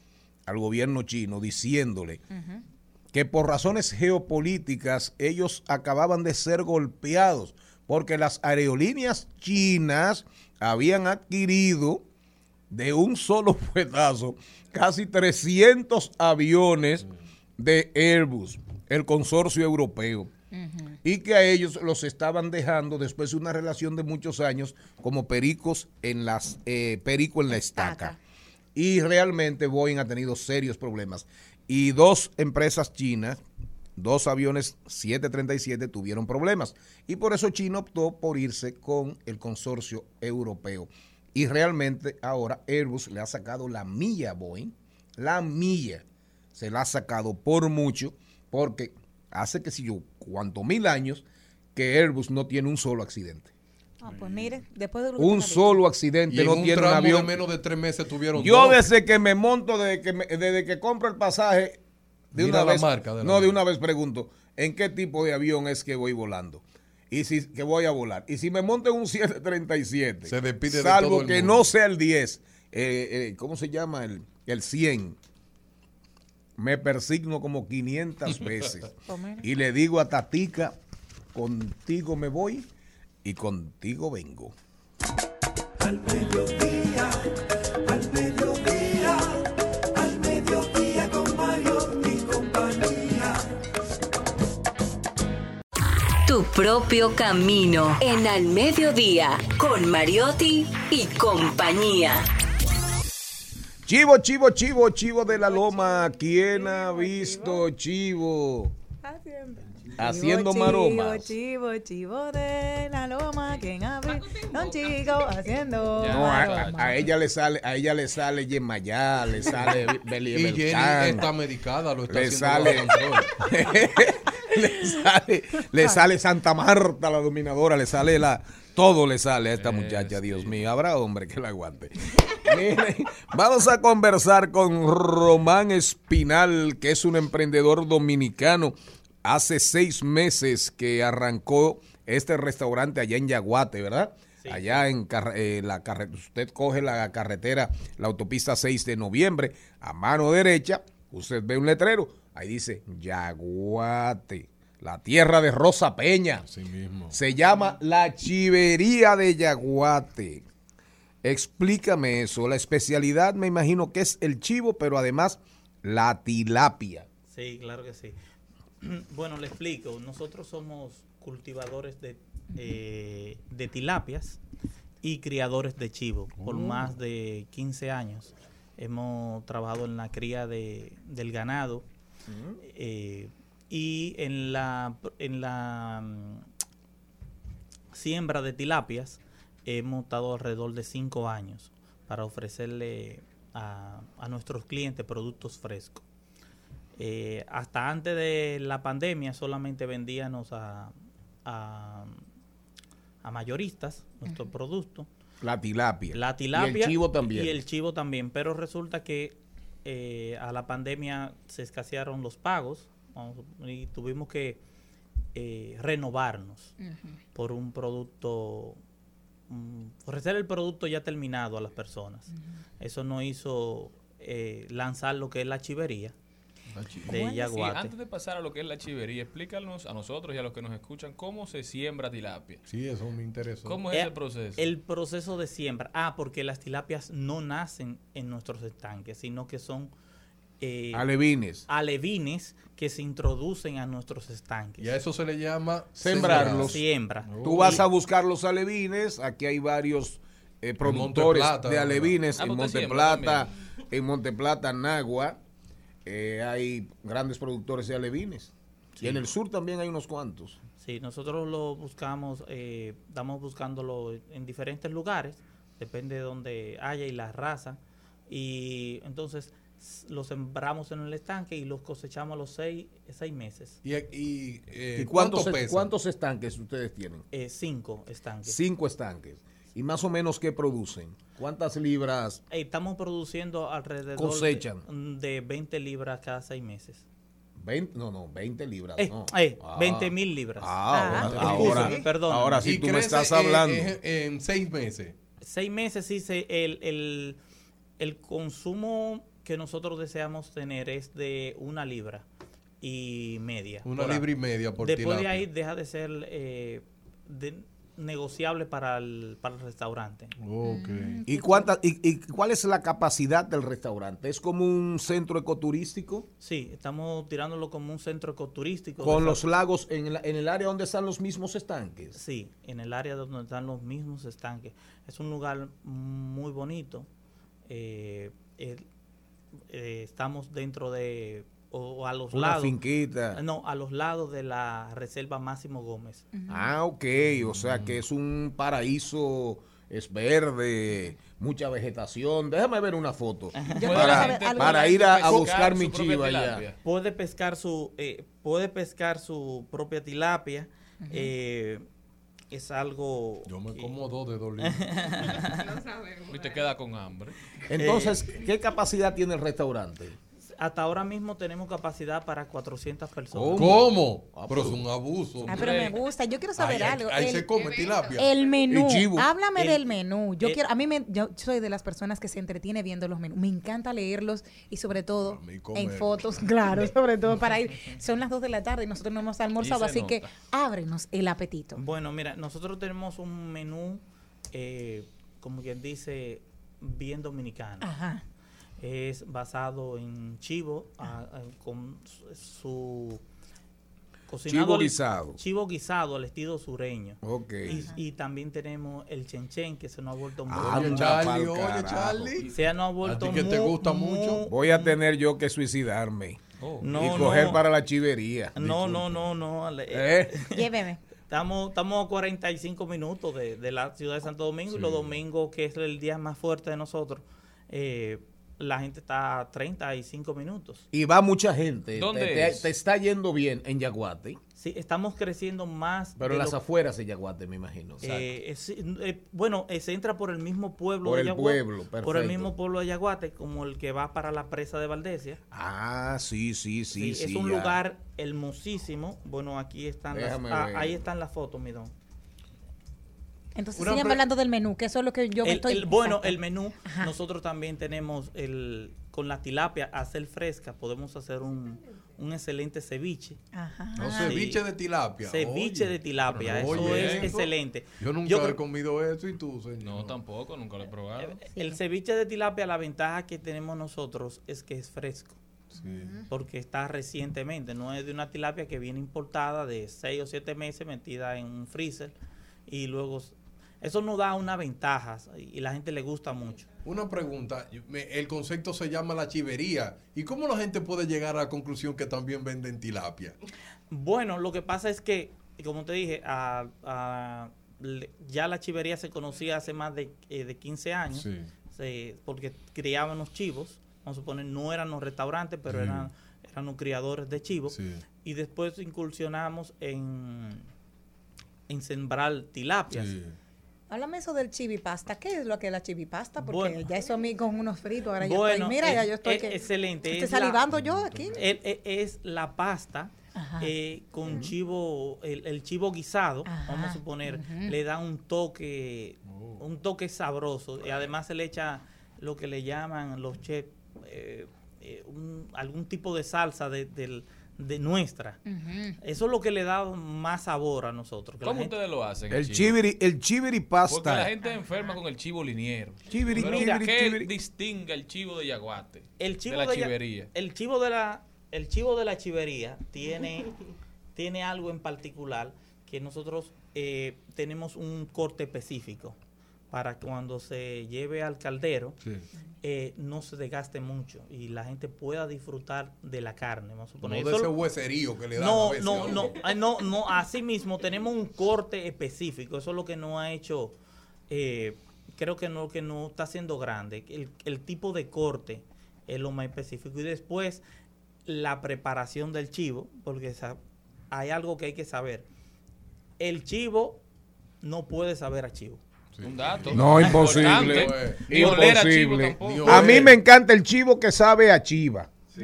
al gobierno chino diciéndole que por razones geopolíticas ellos acababan de ser golpeados porque las aerolíneas chinas habían adquirido de un solo fuetazo casi 300 aviones de Airbus, el consorcio europeo, y que a ellos los estaban dejando después de una relación de muchos años como pericos en las eh, perico en la estaca. Y realmente Boeing ha tenido serios problemas. Y dos empresas chinas, dos aviones 737 tuvieron problemas. Y por eso China optó por irse con el consorcio europeo. Y realmente ahora Airbus le ha sacado la milla a Boeing. La milla se la ha sacado por mucho porque hace que si yo, cuánto mil años que Airbus no tiene un solo accidente. Ah, pues mire, después de Un solo accidente Y en no un tiene un de avión. menos de tres meses tuvieron Yo dos. desde que me monto, desde que, me- desde que compro el pasaje, de Mira una la vez, marca no, de una vez pregunto, ¿en qué tipo de avión es que voy volando? Y si que voy a volar. Y si me monto en un 737, Se despide de salvo todo el que mundo. no sea el 10, eh, eh, ¿cómo se llama? El, el 100. Me persigno como 500 veces. Pues y le digo a Tatica, contigo me voy y contigo vengo. Al mediodía, al mediodía, al mediodía con Mario y compañía. Tu propio camino en Al Mediodía con Mariotti y compañía. Chivo, chivo, chivo, chivo de la loma. ¿Quién ha visto chivo Haciendo. chivo, maromas? Chivo, chivo de la loma, quien abre un chico haciendo No, a, ella le sale, a ella le sale Yemayá, le sale Beli Y Jenny está medicada, lo está le haciendo sale, le sale, le sale Santa Marta, la dominadora, le sale la, todo le sale a esta muchacha, Dios mío, habrá hombre que la aguante. Miren, vamos a conversar con Román Espinal, que es un emprendedor dominicano. Hace seis meses que arrancó este restaurante allá en Yaguate, ¿verdad? Allá en eh, la carretera, usted coge la carretera, la autopista 6 de noviembre, a mano derecha, usted ve un letrero, ahí dice Yaguate, la tierra de Rosa Peña. Así mismo. Se llama La Chivería de Yaguate. Explícame eso. La especialidad me imagino que es el chivo, pero además la tilapia. Sí, claro que sí. Bueno, le explico. Nosotros somos cultivadores de, eh, de tilapias y criadores de chivo. Por Oh. más de 15 años hemos trabajado en la cría de, del ganado eh, y en la, en la mm, siembra de tilapias hemos estado alrededor de 5 años. para ofrecerle a, a nuestros clientes productos frescos. Eh, hasta antes de la pandemia solamente vendíamos a, a, a mayoristas nuestro producto. La tilapia. La tilapia. Y el chivo también. Y el chivo también. Pero resulta que eh, a la pandemia se escasearon los pagos y tuvimos que eh, renovarnos por un producto, mm, ofrecer el producto ya terminado a las personas. Eso no hizo eh, lanzar lo que es la chivería de Sí, Yaguate. antes de pasar a lo que es la chivería, explícanos a nosotros y a los que nos escuchan cómo se siembra tilapia. Sí, eso me interesa. ¿Cómo es Eh, ese proceso? El proceso de siembra. Ah, porque las tilapias no nacen en nuestros estanques, sino que son eh, Alevines. alevines que se introducen a nuestros estanques. Y a eso se le llama Sembrarlos. Siembra. Tú vas a buscar los alevines. Aquí hay varios eh, productores de alevines Ah, en pues usted Monteplata, siembra en Monteplata, Nagua. Eh, hay grandes productores de alevines. Y en el sur también hay unos cuantos. Sí, nosotros lo buscamos, eh, estamos buscándolo en diferentes lugares, depende de donde haya y la raza. Y entonces s- lo sembramos en el estanque y los cosechamos a los seis, seis meses. ¿Y, y, eh, ¿Y cuántos, cuántos estanques ustedes tienen? Eh, cinco estanques. Cinco estanques. ¿Y más o menos qué producen? ¿Cuántas libras? Eh, estamos produciendo alrededor Cosechan. De, de 20 libras cada seis meses. 20, no, no, 20 libras. Eh, no. eh, Ah. 20 mil libras. Ah, ahora, ahora, perdóname. ahora sí tú me estás en- hablando. En, en seis meses. seis meses sí se, el, el, el consumo que nosotros deseamos tener es de una libra y media. Una libra y media por Después de ahí deja de ser eh, de- negociable para el, para el restaurante. ¿Y, cuánta, y, y cuál es la capacidad del restaurante? ¿Es como un centro ecoturístico? Sí, estamos tirándolo como un centro ecoturístico. Con los fa- lagos en, la- en el área donde están los mismos estanques. Sí, en el área donde están los mismos estanques. Es un lugar muy bonito. Eh, eh, estamos dentro de, o, o a los Una lados. finquita. No, a los lados de la Reserva Máximo Gómez. Ah, ok. O sea que es un paraíso, es verde, mucha vegetación. Déjame ver una foto. Para ir a, buscar mi chiva allá. Puede pescar su, eh, puede pescar su propia tilapia. eh, es algo. Yo me que- como dos de dos Y te queda con hambre. Entonces, Eh, ¿qué capacidad tiene el restaurante? Hasta ahora mismo tenemos capacidad para 400 personas. ¿Cómo? Pero es un abuso. Ah, pero me gusta. Yo quiero saber algo. ahí el, se come tilapia. El menú. Y chivo. Háblame El- del menú. Yo el- quiero, a mí me, yo soy de las personas que se entretiene viendo los menús. Me encanta leerlos y sobre todo en fotos, claro, sobre todo para ir. Son las 2 de la tarde y nosotros no hemos almorzado, así nota. que ábrenos el apetito. Bueno, mira, nosotros tenemos un menú, eh, como quien dice, bien dominicano. Ajá. Es basado en chivo, ah, con su- cocinado Chivo guisado. Chivo guisado al estilo sureño. Ok. Y, y también tenemos el chenchen que se nos ha vuelto muy muy- Charlie, oye. Charlie. Se nos ha vuelto ¿A ti que te gusta muy- mucho? Voy a tener yo que suicidarme. No, y coger no. para la chivería. No, no, no, no. Ale- ¿Eh? Lléveme. Estamos, estamos a 45 minutos de, de la ciudad de Santo Domingo y los domingos, que es el día más fuerte de nosotros, eh, la gente está a 35 minutos. Y va mucha gente. ¿Dónde te, es? te está yendo bien en Yaguate. Sí, estamos creciendo más. Pero en las lo- afueras de Yaguate, me imagino. Eh, es- eh, bueno, eh, se entra por el mismo pueblo Por de el Yaguate, pueblo, por el mismo pueblo de Yaguate, como el que va para la presa de Valdesia. Ah, sí, sí, sí, Sí, sí. es un ya. lugar hermosísimo. Bueno, aquí están las, Déjame ah, ver. ahí están las fotos, mi don. Entonces Una siguen pre- hablando del menú, que eso es lo que yo El- estoy... el- bueno, el menú, nosotros también tenemos el con la tilapia hacer fresca, podemos hacer un, un excelente ceviche. Ajá. No, ceviche de tilapia. Ceviche Oye, de tilapia, eso oye, es eso- excelente. Yo nunca Yo he comido eso y tú, señor. No, tampoco, nunca lo he probado. El ceviche de tilapia, la ventaja que tenemos nosotros es que es fresco. Porque está recientemente, no es de una tilapia que viene importada de 6 o 7 meses metida en un freezer y luego eso nos da una ventaja y la gente le gusta mucho. Una pregunta, el concepto se llama la chivería. ¿Y cómo la gente puede llegar a la conclusión que también venden tilapia? Bueno, lo que pasa es que, como te dije, a- a- le- ya la chivería se conocía hace más de, eh, de 15 años. Sí. se- porque criábamos chivos, vamos a suponer, no eran los restaurantes, pero Sí. eran, eran los criadores de chivos. Sí. Y después incursionamos en, en sembrar tilapias. Háblame eso del chivipasta. ¿Qué es lo que es la chivipasta? Porque Bueno. ya eso a mí con unos fritos. Ahora yo Bueno, estoy. Mira, ya yo estoy. es que- excelente. Estoy es la- salivando yo aquí. e- es la pasta eh, con chivo, el, el chivo guisado, vamos a suponer, le da un toque, Oh. un toque sabroso. Y además se le echa lo que le llaman los chefs, eh, eh, un- algún tipo de salsa de, del- de nuestra. Eso es lo que le da más sabor a nosotros. que ¿Cómo gente- ustedes lo hacen? El chivo? chiviri, el chiviri Porque la pasta. gente es enferma con el chivo liniero. Chiviri, Pero chiviri, ¿qué chiviri. distingue el chivo de yaguate? el chivo de la chivería. el chivo de la el chivo de la chivería tiene tiene algo en particular que nosotros eh, tenemos un corte específico para que cuando se lleve al caldero eh, no se desgaste mucho y la gente pueda disfrutar de la carne. Vamos a No de ese hueserío que le dan a no, veces, no, ¿no? no, no, así mismo tenemos un corte específico, eso es lo que no ha hecho, eh, creo que no, que no está siendo grande, el, el tipo de corte es lo más específico y después la preparación del chivo, porque hay algo que hay que saber, el chivo no puede saber a chivo. Un dato. No, imposible. Ni oler a chivo Imposible. tampoco. A mí me encanta el chivo que sabe a chiva.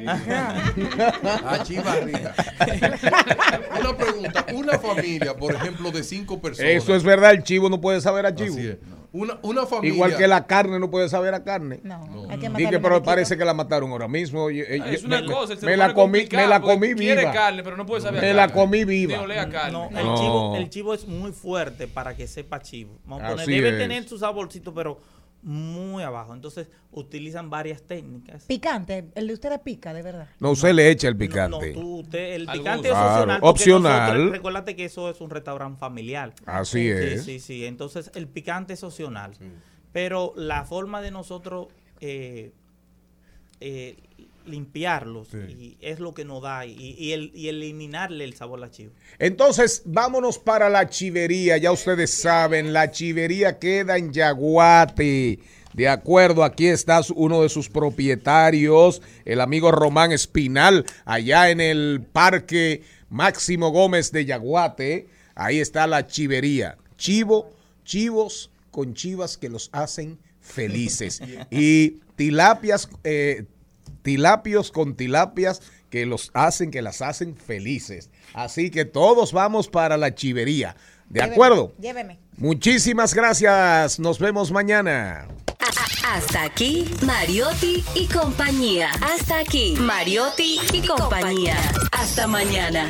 A chiva rica. Una pregunta, una familia, por ejemplo, de cinco personas. Eso es verdad, el chivo no puede saber a chivo. Así es. Una, una familia. Igual que la carne no puede saber a carne. No, No. hay que Di matarle que, pero parece que la mataron ahora mismo. Oye, eh, Es yo- una me, cosa, me humano la es comí, me la comí Quiere viva. carne, pero no puede saber a Me la carne. comí viva. a carne. No, el, chivo, el chivo es muy fuerte para que sepa chivo. Vamos a poner, debe es. tener su saborcito, pero muy abajo. Entonces utilizan varias técnicas. Picante. El de ustedes pica, de verdad. No, usted le echa el No, picante. no, tú- usted- el picante es Claro, opcional. opcional. nosotros- Recuérdate que eso es un restaurante familiar. Así Sí, es. Sí, sí, Entonces el picante es opcional. Pero la forma de nosotros eh, eh, limpiarlos y es lo que nos da y, y el, y eliminarle el sabor a chivo. Entonces, vámonos para la chivería. Ya ustedes saben, la chivería queda en Yaguate. De acuerdo, aquí está uno de sus propietarios, el amigo Román Espinal, allá en el Parque Máximo Gómez de Yaguate. Ahí está la chivería. Chivo, chivos con chivas que los hacen felices. Y tilapias, eh, tilapios con tilapias que los hacen, que las hacen felices. Así que todos vamos para la chivería. ¿De Lléveme, acuerdo? Lléveme. Muchísimas gracias. Nos vemos mañana. Hasta aquí, Mariotti y compañía. Hasta aquí, Mariotti y compañía. Hasta mañana.